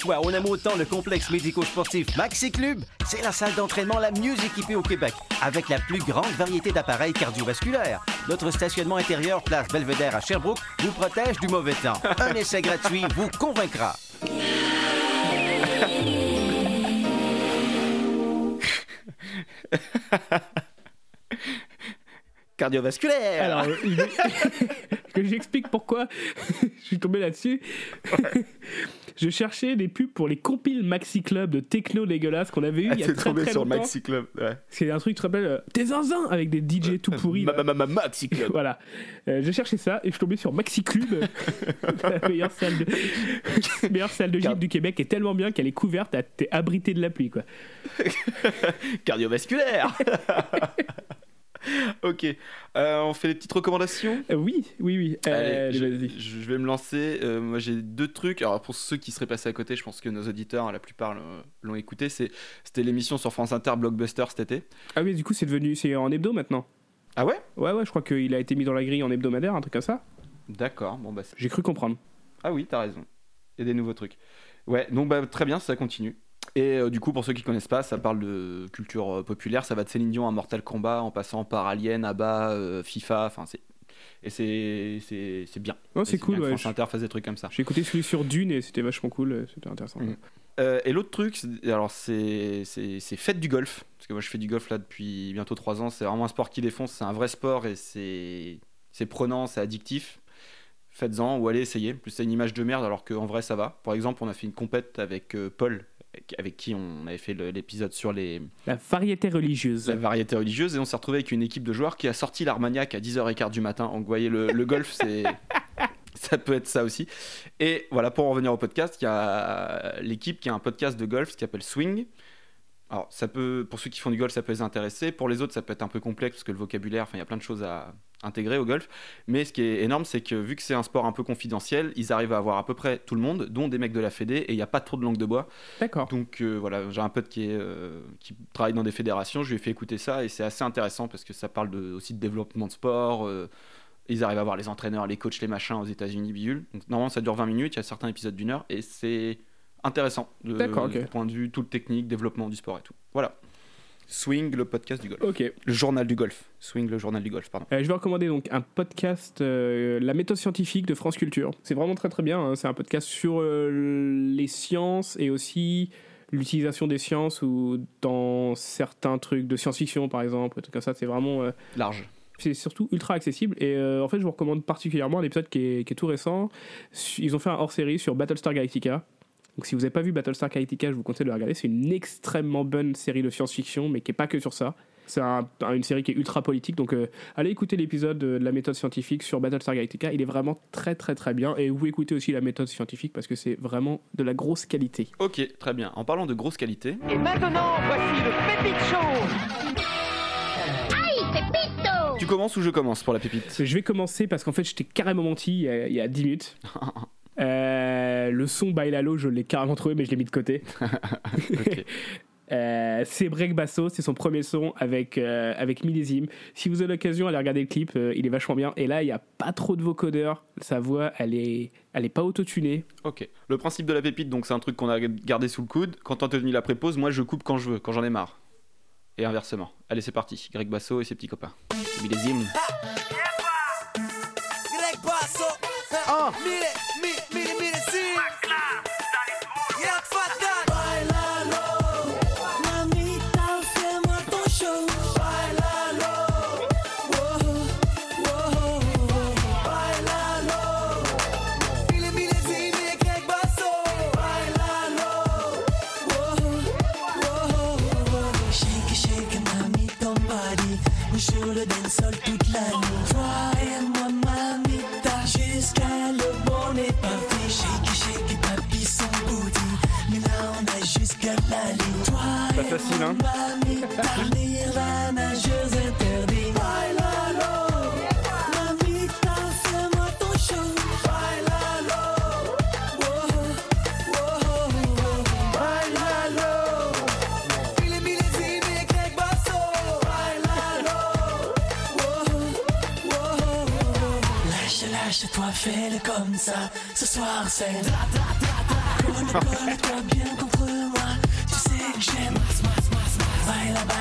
Pourquoi on aime autant le complexe médico-sportif Maxi Club C'est la salle d'entraînement la mieux équipée au Québec, avec la plus grande variété d'appareils cardiovasculaires. Notre stationnement intérieur, place Belvedere à Sherbrooke, vous protège du mauvais temps. Un essai gratuit vous convaincra. Cardiovasculaire Alors, euh, que j'explique pourquoi je suis tombé là-dessus. Je cherchais des pubs pour les compiles Maxi Club de techno dégueulasse qu'on avait eu Ah, il y a très tombé très sur longtemps. Maxi Club. Ouais. C'est un truc, tu te rappelles, euh, T'es zinzin avec des DJ tout pourris. Ma- ma- ma- Maxi Club. voilà. Euh, je cherchais ça et je tombé sur Maxi Club, la meilleure salle de, meilleure salle de gym du Québec, qui est tellement bien qu'elle est couverte, t'es abrité de la pluie, quoi. Cardiovasculaire Ok. Euh, on fait les petites recommandations? Euh, Oui, oui, oui. Euh, Allez, je, vas-y. je vais me lancer. Moi, j'ai deux trucs. Alors, pour ceux qui seraient passés à côté, je pense que nos auditeurs, la plupart l'ont- écouté. C'était l'émission sur France Inter Blockbuster cet été. Ah oui, du coup, c'est devenu, c'est en hebdo maintenant. Ah ouais? Ouais, ouais, je crois qu'il a été mis dans la grille en hebdomadaire, un truc comme ça. D'accord. Bon, bah, J'ai cru comprendre. Ah oui, t'as raison. Il y a des nouveaux trucs. Ouais, donc bah, très bien, ça continue. Et euh, du coup, pour ceux qui connaissent pas, ça parle de culture euh, populaire. Ça va de Céline Dion à Mortal Kombat, en passant par Alien, ABBA, euh, FIFA. Enfin, c'est et c'est c'est c'est bien. Oh, c'est cool, bien ouais. France Inter fasse des trucs comme ça. J'ai écouté celui sur Dune et c'était vachement cool, c'était intéressant. Euh, et l'autre truc, alors c'est c'est faites du golf. Parce que moi, je fais du golf là depuis bientôt 3 ans. C'est vraiment un sport qui défonce. C'est un vrai sport et c'est c'est prenant, c'est addictif. Faites-en ou allez essayer. Plus c'est une image de merde alors qu'en vrai ça va. Par exemple, on a fait une compète avec euh, Paul, avec- qui on avait fait l'épisode sur les La variété religieuse. la variété religieuse et on s'est retrouvé avec une équipe de joueurs qui a sorti l'Armagnac à 10h15 du matin. Donc vous voyez, le, le golf, c'est ça peut être ça aussi. Et voilà, pour en revenir au podcast, il y a l'équipe qui a un podcast de golf qui s'appelle Swing. Alors, ça peut, pour ceux qui font du golf, ça peut les intéresser. Pour les autres, ça peut être un peu complexe parce que le vocabulaire, enfin, il y a plein de choses à intégrer au golf. Mais ce qui est énorme, c'est que vu que c'est un sport un peu confidentiel, ils arrivent à avoir à peu près tout le monde, dont des mecs de la Fédé, et il n'y a pas trop de langue de bois. D'accord. Donc euh, voilà, j'ai un pote qui, est, euh, qui travaille dans des fédérations, je lui ai fait écouter ça et c'est assez intéressant parce que ça parle de, aussi de développement de sport. euh, ils arrivent à voir les entraîneurs, les coachs, les machins aux États-Unis, bidule. Donc normalement, ça dure 20 minutes, il y a certains épisodes d'une heure et c'est intéressant de, D'accord, ok. du point de vue tout le technique, développement du sport et tout. Voilà. Swing, le podcast du golf. Ok. Le journal du golf. Swing, le journal du golf, pardon. Euh, je vais recommander donc un podcast, euh, La méthode scientifique de France Culture. C'est vraiment très très bien. hein. C'est un podcast sur euh, les sciences et aussi l'utilisation des sciences ou dans certains trucs de science-fiction par exemple, trucs comme ça. C'est vraiment euh, large. C'est surtout ultra accessible et euh, en fait je vous recommande particulièrement l'épisode qui est, qui est tout récent. Ils ont fait un hors-série sur Battlestar Galactica. Donc si vous n'avez pas vu Battlestar Galactica, je vous conseille de le regarder. C'est une extrêmement bonne série de science-fiction, mais qui est pas que sur ça. C'est un- un- une série qui est ultra politique. Donc euh, allez écouter l'épisode de la méthode scientifique sur Battlestar Galactica. Il est vraiment très très très bien. Et vous écoutez aussi la méthode scientifique parce que c'est vraiment de la grosse qualité. Ok, très bien. En parlant de grosse qualité, Et maintenant, voici le Pépite Show Aïe, Pépito tu commences ou je commence pour la pépite? Je vais commencer parce qu'en fait je t'ai carrément menti il y a, il y a 10 minutes. Euh, le son Bailalo, je l'ai carrément trouvé, mais je l'ai mis de côté. Euh, c'est Break Basso, c'est son premier son avec, euh, avec Millésime. Si vous avez l'occasion, allez regarder le clip, euh, il est vachement bien. Et là, il n'y a pas trop de vocodeurs. Sa voix, elle est, elle est pas autotunée. Ok. Le principe de la pépite, donc c'est un truc qu'on a gardé sous le coude. Quand Anthony la prépose, moi je coupe quand je veux, quand j'en ai marre. Et inversement. Allez, c'est parti. Greg Basso et ses petits copains. Millésime. Greg Basso Ah. Mire, mire, wow. Lâche, lâche-toi, fais-le comme ça. Ce soir, c'est dra, dra, dra, dra. Colle-toi bien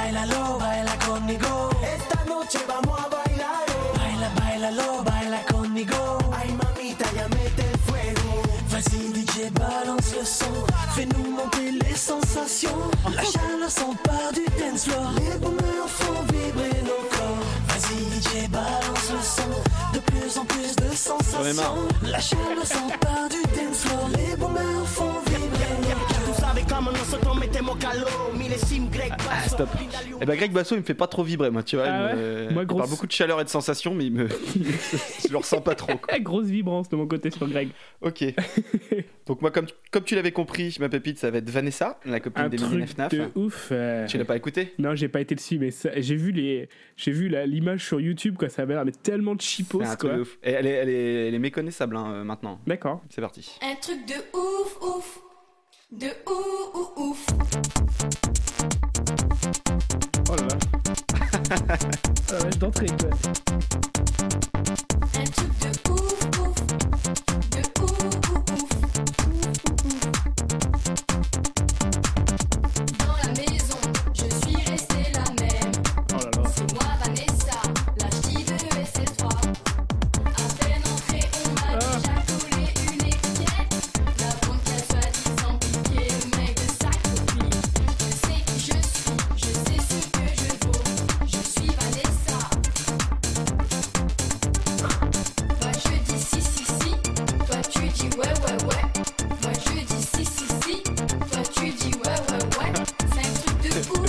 Baila, baila, lo, baila conmigo. Esta noche vamos a bailar. Baila, baila, lo, baila conmigo. Ay, mamita, ya mete el fuego. Vas-y, DJ, balance le son. Fais-nous monter les sensations. La chaleur s'empare du dance floor. Les bonheurs font vibrer nos corps. Vas-y, DJ, balance le son. De plus en plus de sensations. La chaleur s'empare du dance floor. Les bonheurs font vibrer nos corps. Tú sabes cómo nosotros metemos calor. Ah, stop. Eh ben Greg Basso, il me fait pas trop vibrer, moi, tu vois. Ah il ouais me- Moi, il grosse- parle beaucoup de chaleur et de sensations, mais il me... je le ressens pas trop. quoi. Grosse vibrance de mon côté sur Greg. Ok. Donc moi, comme, comme tu l'avais compris, ma pépite, ça va être Vanessa, la copine truc Nefnaf. de ouf. euh. Tu l'as pas écouté Non, j'ai pas été dessus, mais ça- j'ai vu les, j'ai vu l'image sur YouTube quoi. Ça avait l'air mais tellement de cheapos C'est un truc quoi. de ouf. Et elle, est, elle, est, elle est méconnaissable hein, euh, maintenant. D'accord. C'est parti. Un truc de ouf, ouf. De ouf, ouf, ouf. Oh là là. Ah ouais, d'entrée quoi. Un truc de ouf, ouf. De ouf, ouf, ouf.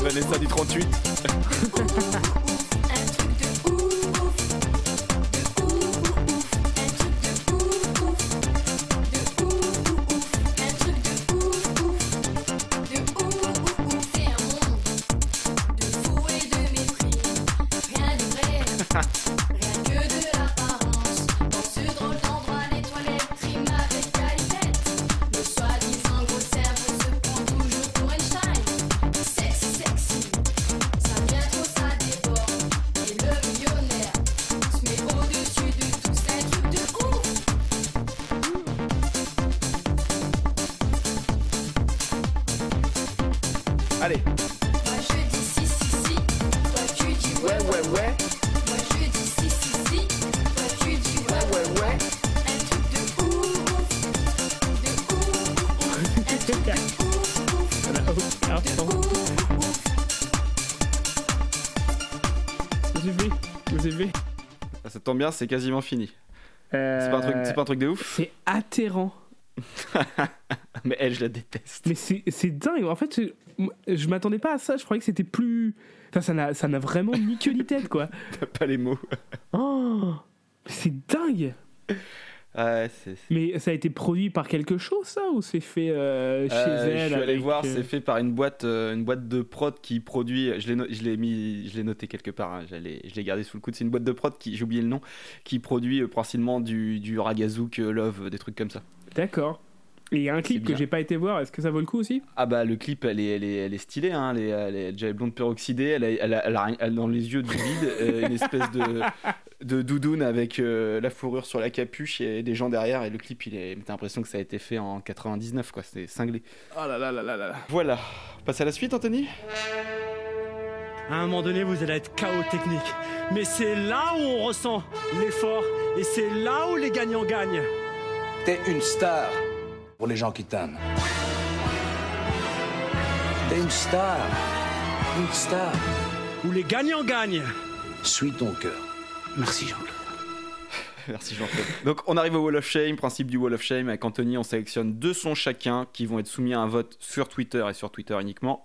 Vanessa du 38. bien, c'est quasiment fini. C'est pas, un truc- c'est pas un truc de ouf C'est atterrant. Mais elle, je la déteste. Mais c'est c'est dingue. En fait, je, je m'attendais pas à ça. Je croyais que c'était plus. Enfin, ça n'a ça n'a vraiment ni queue ni tête, quoi. T'as pas les mots. Oh, c'est dingue. Ouais, c'est. Mais ça a été produit par quelque chose, ça Ou c'est fait euh, chez Euh, elle je suis allé avec, voir, euh, c'est fait par une boîte, euh, une boîte de prod qui produit. Je l'ai, no- je l'ai mis, je l'ai noté quelque part. hein, j'allais- je l'ai gardé sous le coude. C'est une boîte de prod qui, j'ai oublié le nom, qui produit principalement du, du Ragazouk, Love, des trucs comme ça. D'accord. Et il y a un clip que j'ai pas été voir. Est-ce que ça vaut le coup aussi? Ah bah le clip, elle est, elle est, elle est stylée. Hein, elle est, elle est déjà blonde peroxydée. Elle a, elle a- elle a rien- elle a dans les yeux du vide euh, une espèce de, de doudoune avec euh, la fourrure sur la capuche et des gens derrière. Et le clip, il est, t'as l'impression que ça a été fait en 99, quoi. C'est cinglé. Oh là là là là là. Voilà. On passe à la suite, Anthony? À un moment donné, vous allez être chaos technique. Mais c'est là où on ressent l'effort et c'est là où les gagnants gagnent. T'es une star pour les gens qui t'aiment. T'es une star. Une star. Où les gagnants gagnent. Suis ton cœur. Merci Jean-Claude. Merci Jean-Claude. Donc on arrive au Wall of Shame, principe du Wall of Shame. Avec Anthony, on sélectionne deux sons chacun qui vont être soumis à un vote sur Twitter et sur Twitter uniquement.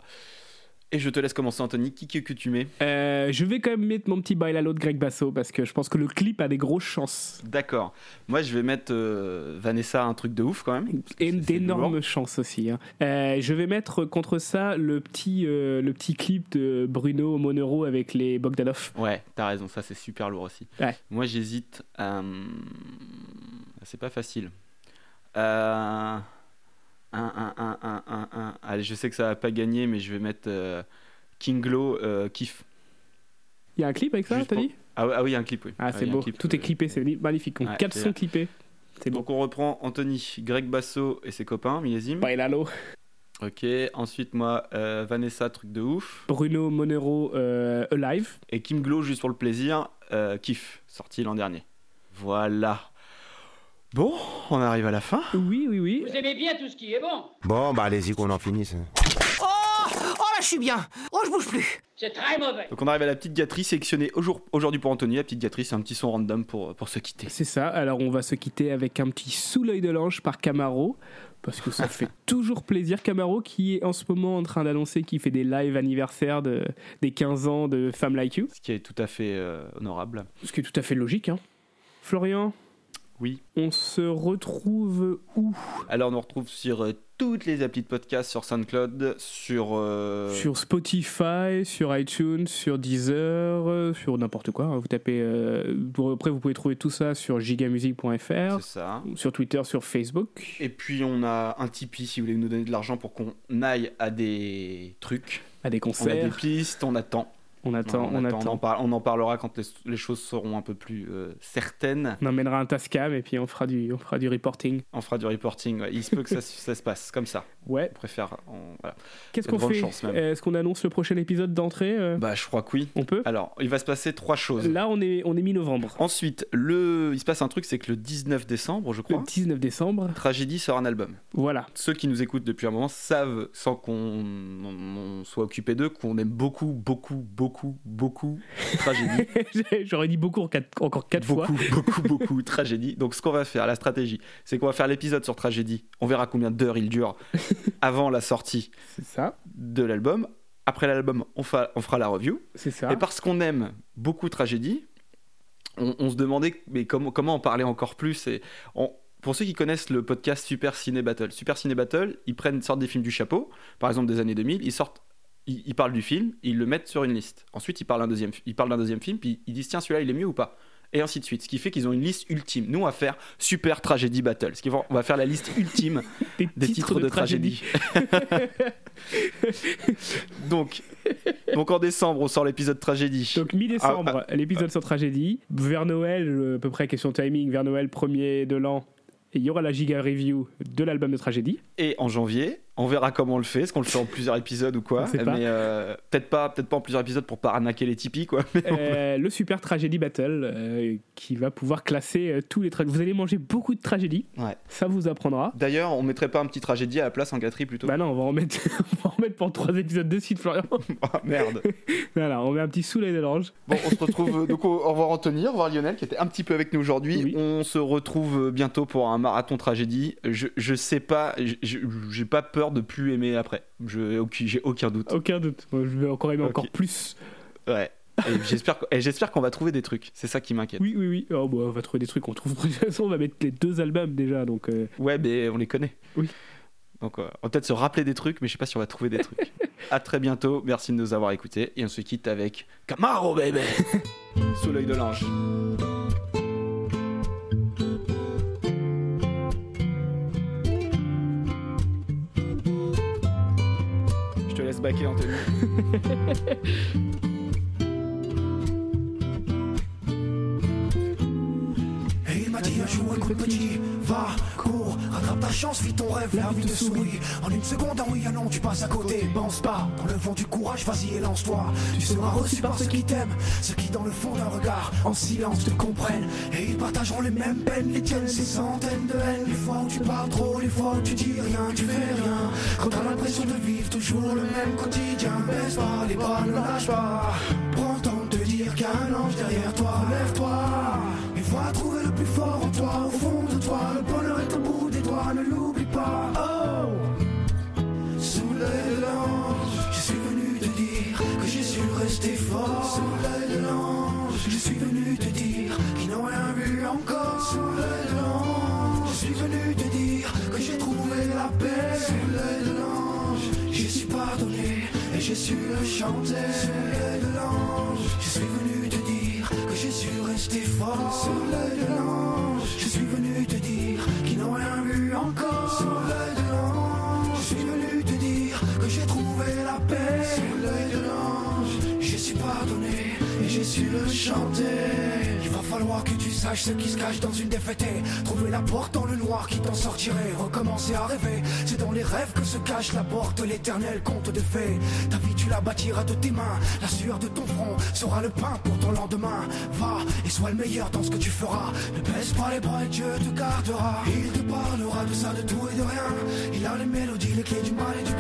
Et je te laisse commencer Anthony. Qui que, que tu mets? Euh, Je vais quand même mettre mon petit bailalo de Greg Basso parce que je pense que le clip a des grosses chances. D'accord. Moi je vais mettre euh, Vanessa un truc de ouf quand même. Et d'énormes chances aussi. hein. Euh, je vais mettre contre ça le petit, le petit clip de Bruno Monero avec les Bogdanov. Ouais, t'as raison, ça c'est super lourd aussi. Ouais. Moi j'hésite. C'est pas facile. Euh, Un, un, un, un, un. Allez, je sais que ça va pas gagner, mais je vais mettre euh, King Glow euh, Kiff. Il y a un clip avec ça, t'as dit? Ah, ah oui, il y a un clip, oui. Ah, c'est il y a un beau. clip, Tout est clippé, c'est magnifique. Donc Ouais, 4 c'est sons clippés. C'est. Donc on reprend Anthony, Greg Basso et ses copains, millésime. Bailalo. Ok, ensuite moi, euh, Vanessa, truc de ouf. Bruno Monero euh, Alive. Et Kim Glow, juste pour le plaisir, Kiff, sorti l'an dernier. Voilà. Bon, on arrive à la fin. Oui, oui, oui. Vous aimez bien tout ce qui est bon Bon, bah allez-y qu'on en finisse. Oh Oh là, je suis bien Oh, je bouge plus C'est très mauvais Donc on arrive à la petite gâterie sélectionnée au jour- aujourd'hui pour Anthony. La petite gâterie, c'est un petit son random pour, pour se quitter. C'est ça. Alors on va se quitter avec un petit sous l'œil de l'ange par Camaro. Parce que ça fait toujours plaisir. Camaro qui est en ce moment en train d'annoncer qu'il fait des live anniversaires de, des 15 ans de Femme Like You. Ce qui est tout à fait euh, honorable. Ce qui est tout à fait logique. Hein. Florian Oui. On se retrouve où? Alors on nous retrouve sur euh, toutes les applis de podcast, sur SoundCloud, sur... euh, Sur Spotify, sur iTunes, sur Deezer, euh, sur n'importe quoi. hein. Vous tapez. euh, pour- après, vous pouvez trouver tout ça sur gigamusic.fr. C'est ça. Sur Twitter, sur Facebook. Et puis on a un Tipeee si vous voulez nous donner de l'argent pour qu'on aille à des trucs. À des On a concerts. des pistes, on attend. On attend, on, attend. On, en par- on en parlera quand les, les choses seront un peu plus euh, certaines. On emmènera un Tascam et puis on fera du, on fera du reporting. On fera du reporting. ouais. Il se peut que ça, ça se passe comme ça. Ouais. On préfère. voilà. Qu'est-ce qu'on fait. Est-ce qu'on annonce le prochain épisode d'entrée euh Bah, je crois que oui. On peut Alors, il va se passer trois choses. Là, on est, on est mi-novembre. Ensuite, le... il se passe un truc, c'est que le 19 décembre, je Le crois, 19 décembre. Tragédie sort un album. Voilà. Ceux qui nous écoutent depuis un moment savent, sans qu'on on- on soit occupé d'eux, qu'on aime beaucoup, beaucoup, beaucoup, beaucoup Tragédie. J'aurais dit beaucoup en quatre- encore quatre fois. beaucoup, beaucoup, beaucoup Tragédie. Donc, ce qu'on va faire, la stratégie, c'est qu'on va faire l'épisode sur Tragédie. On verra combien d'heures il dure avant la sortie ça. de l'album. Après l'album, on, fa- on fera la review. C'est ça. Et parce qu'on aime beaucoup Tragédie, on, on se demandait mais comment, comment en parler encore plus. Et on- pour ceux qui connaissent le podcast Super Ciné Battle, Super Ciné Battle, ils prennent sortent des films du chapeau, par exemple des années 2000, ils sortent, ils, ils parlent du film, ils le mettent sur une liste. Ensuite, ils parlent d'un deuxième, ils parlent d'un deuxième film, puis ils disent tiens celui-là il est mieux ou pas? Et ainsi de suite. Ce qui fait qu'ils ont une liste ultime. Nous, on va faire Super Tragédie Battle. Ce qui fait on va faire la liste ultime des, titres, de, tragédie. donc, donc en décembre, on sort l'épisode Tragédie. Donc mi-décembre, Ah, ah, l'épisode sur tragédie. Vers Noël, euh, à peu près question timing, vers Noël premier de l'an, il y aura la giga review de l'album de tragédie. Et en janvier, On verra comment on le fait. Est-ce qu'on le fait en plusieurs épisodes ou quoi. Mais euh, peut-être pas, peut-être pas en plusieurs épisodes pour pas arnaquer les Tipeee, quoi. Mais on peut- Euh, le Super Tragedy Battle euh, qui va pouvoir classer euh, tous les tragédies. Vous allez manger beaucoup de tragédies. Ouais. Ça vous apprendra. D'ailleurs, on mettrait pas un petit tragédie à la place en gâterie plutôt Bah non, on va en mettre, on va en mettre pour trois épisodes de suite, Florian. Ah, merde. voilà, on met un petit soleil de l'ange. Bon, on se retrouve. donc, au, revoir Anthony, au revoir Lionel qui était un petit peu avec nous aujourd'hui. On se retrouve bientôt pour un marathon tragédie. Je, je sais pas, j'ai pas peur de plus aimer après. Je- J'ai aucun doute. Aucun doute. Moi, je vais encore aimer encore plus. Ouais. Et j'espère et j'espère qu'on va trouver des trucs. C'est ça qui m'inquiète. Oui, oui, oui. Oh, bah, on va trouver des trucs. On trouve. De toute façon, on va mettre les deux albums déjà. Donc, euh, Ouais, mais on les connaît. Oui. Donc, euh, on va peut-être se rappeler des trucs, mais je sais pas si on va trouver des trucs. à très bientôt. Merci de nous avoir écoutés. Et on se quitte avec Camaro, baby Sous l'œil de l'ange. Laisse baquer, Anthony. Dit un jour, écoute petit, va, cours, rattrape ta chance, vis ton rêve, la vie te sourit. En une seconde, un oui, un non, tu passes à côté. Pense pas, dans le vent du courage, vas-y et lance-toi. Tu seras reçu par ceux qui t'aiment, ceux qui dans le fond d'un regard, en silence te comprennent. Et ils partageront les mêmes peines, les tiennes, ces centaines de haines. Les fois où tu parles trop, les fois où tu dis rien, tu fais rien. Quand t'as l'impression de vivre toujours le même quotidien, baisse pas les bras, ne lâche pas. Prends le temps de te dire qu'il y a un ange derrière toi, lève-toi. En toi, au fond de toi. Le bonheur est au bout des doigts, ne l'oublie pas. Oh, sous l'ange, je suis venu te dire que j'ai su rester fort. Sous l'ange, je suis venu te dire qu'ils n'ont rien vu encore. Sous l'ange, je suis venu te dire que j'ai trouvé la paix. Sous l'ange, j'ai su pardonner et j'ai su le chanter. Sous de l'ange, je suis venu rester fort. Sous l'œil de l'ange, je suis venu te dire qu'ils n'ont rien vu encore. Il va falloir que tu saches ce qui se cache dans une défaite. Trouver la porte dans le noir qui t'en sortirait. Recommencer à rêver, c'est dans les rêves que se cache la porte, l'éternel conte de fées. Ta vie, tu la bâtiras de tes mains. La sueur de ton front sera le pain pour ton lendemain. Va et sois le meilleur dans ce que tu feras. Ne baisse pas les bras et Dieu te gardera. Il te parlera de ça, de tout et de rien. Il a les mélodies, les clés du mal et du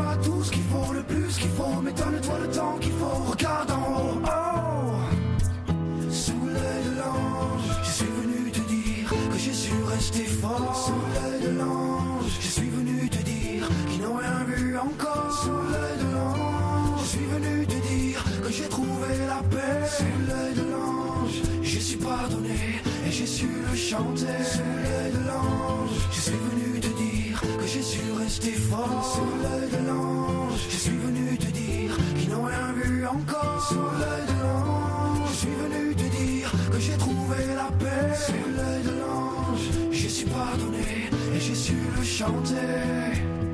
sache que tu as tout ce qu'il faut, le plus qu'il faut. Mais donne-toi le temps qu'il faut. Regarde en haut. Oh. Sous l'œil de l'ange, je suis venu te dire que j'ai su rester fort. Sous l'œil de l'ange, je suis venu te dire qu'ils n'ont rien vu encore. Sous l'œil de l'ange, je suis venu te dire que j'ai trouvé la paix. Sous l'œil de l'ange, j'ai su pardonner et j'ai su le chanter. Sous l'œil de l'ange, je suis venu fort. Sous l'œil de l'ange, je suis venu te dire qu'ils n'ont rien vu encore. Sous l'œil de l'ange, je suis venu te dire que j'ai trouvé la paix. Sous l'œil de l'ange, j'ai su pardonner et j'ai su le chanter.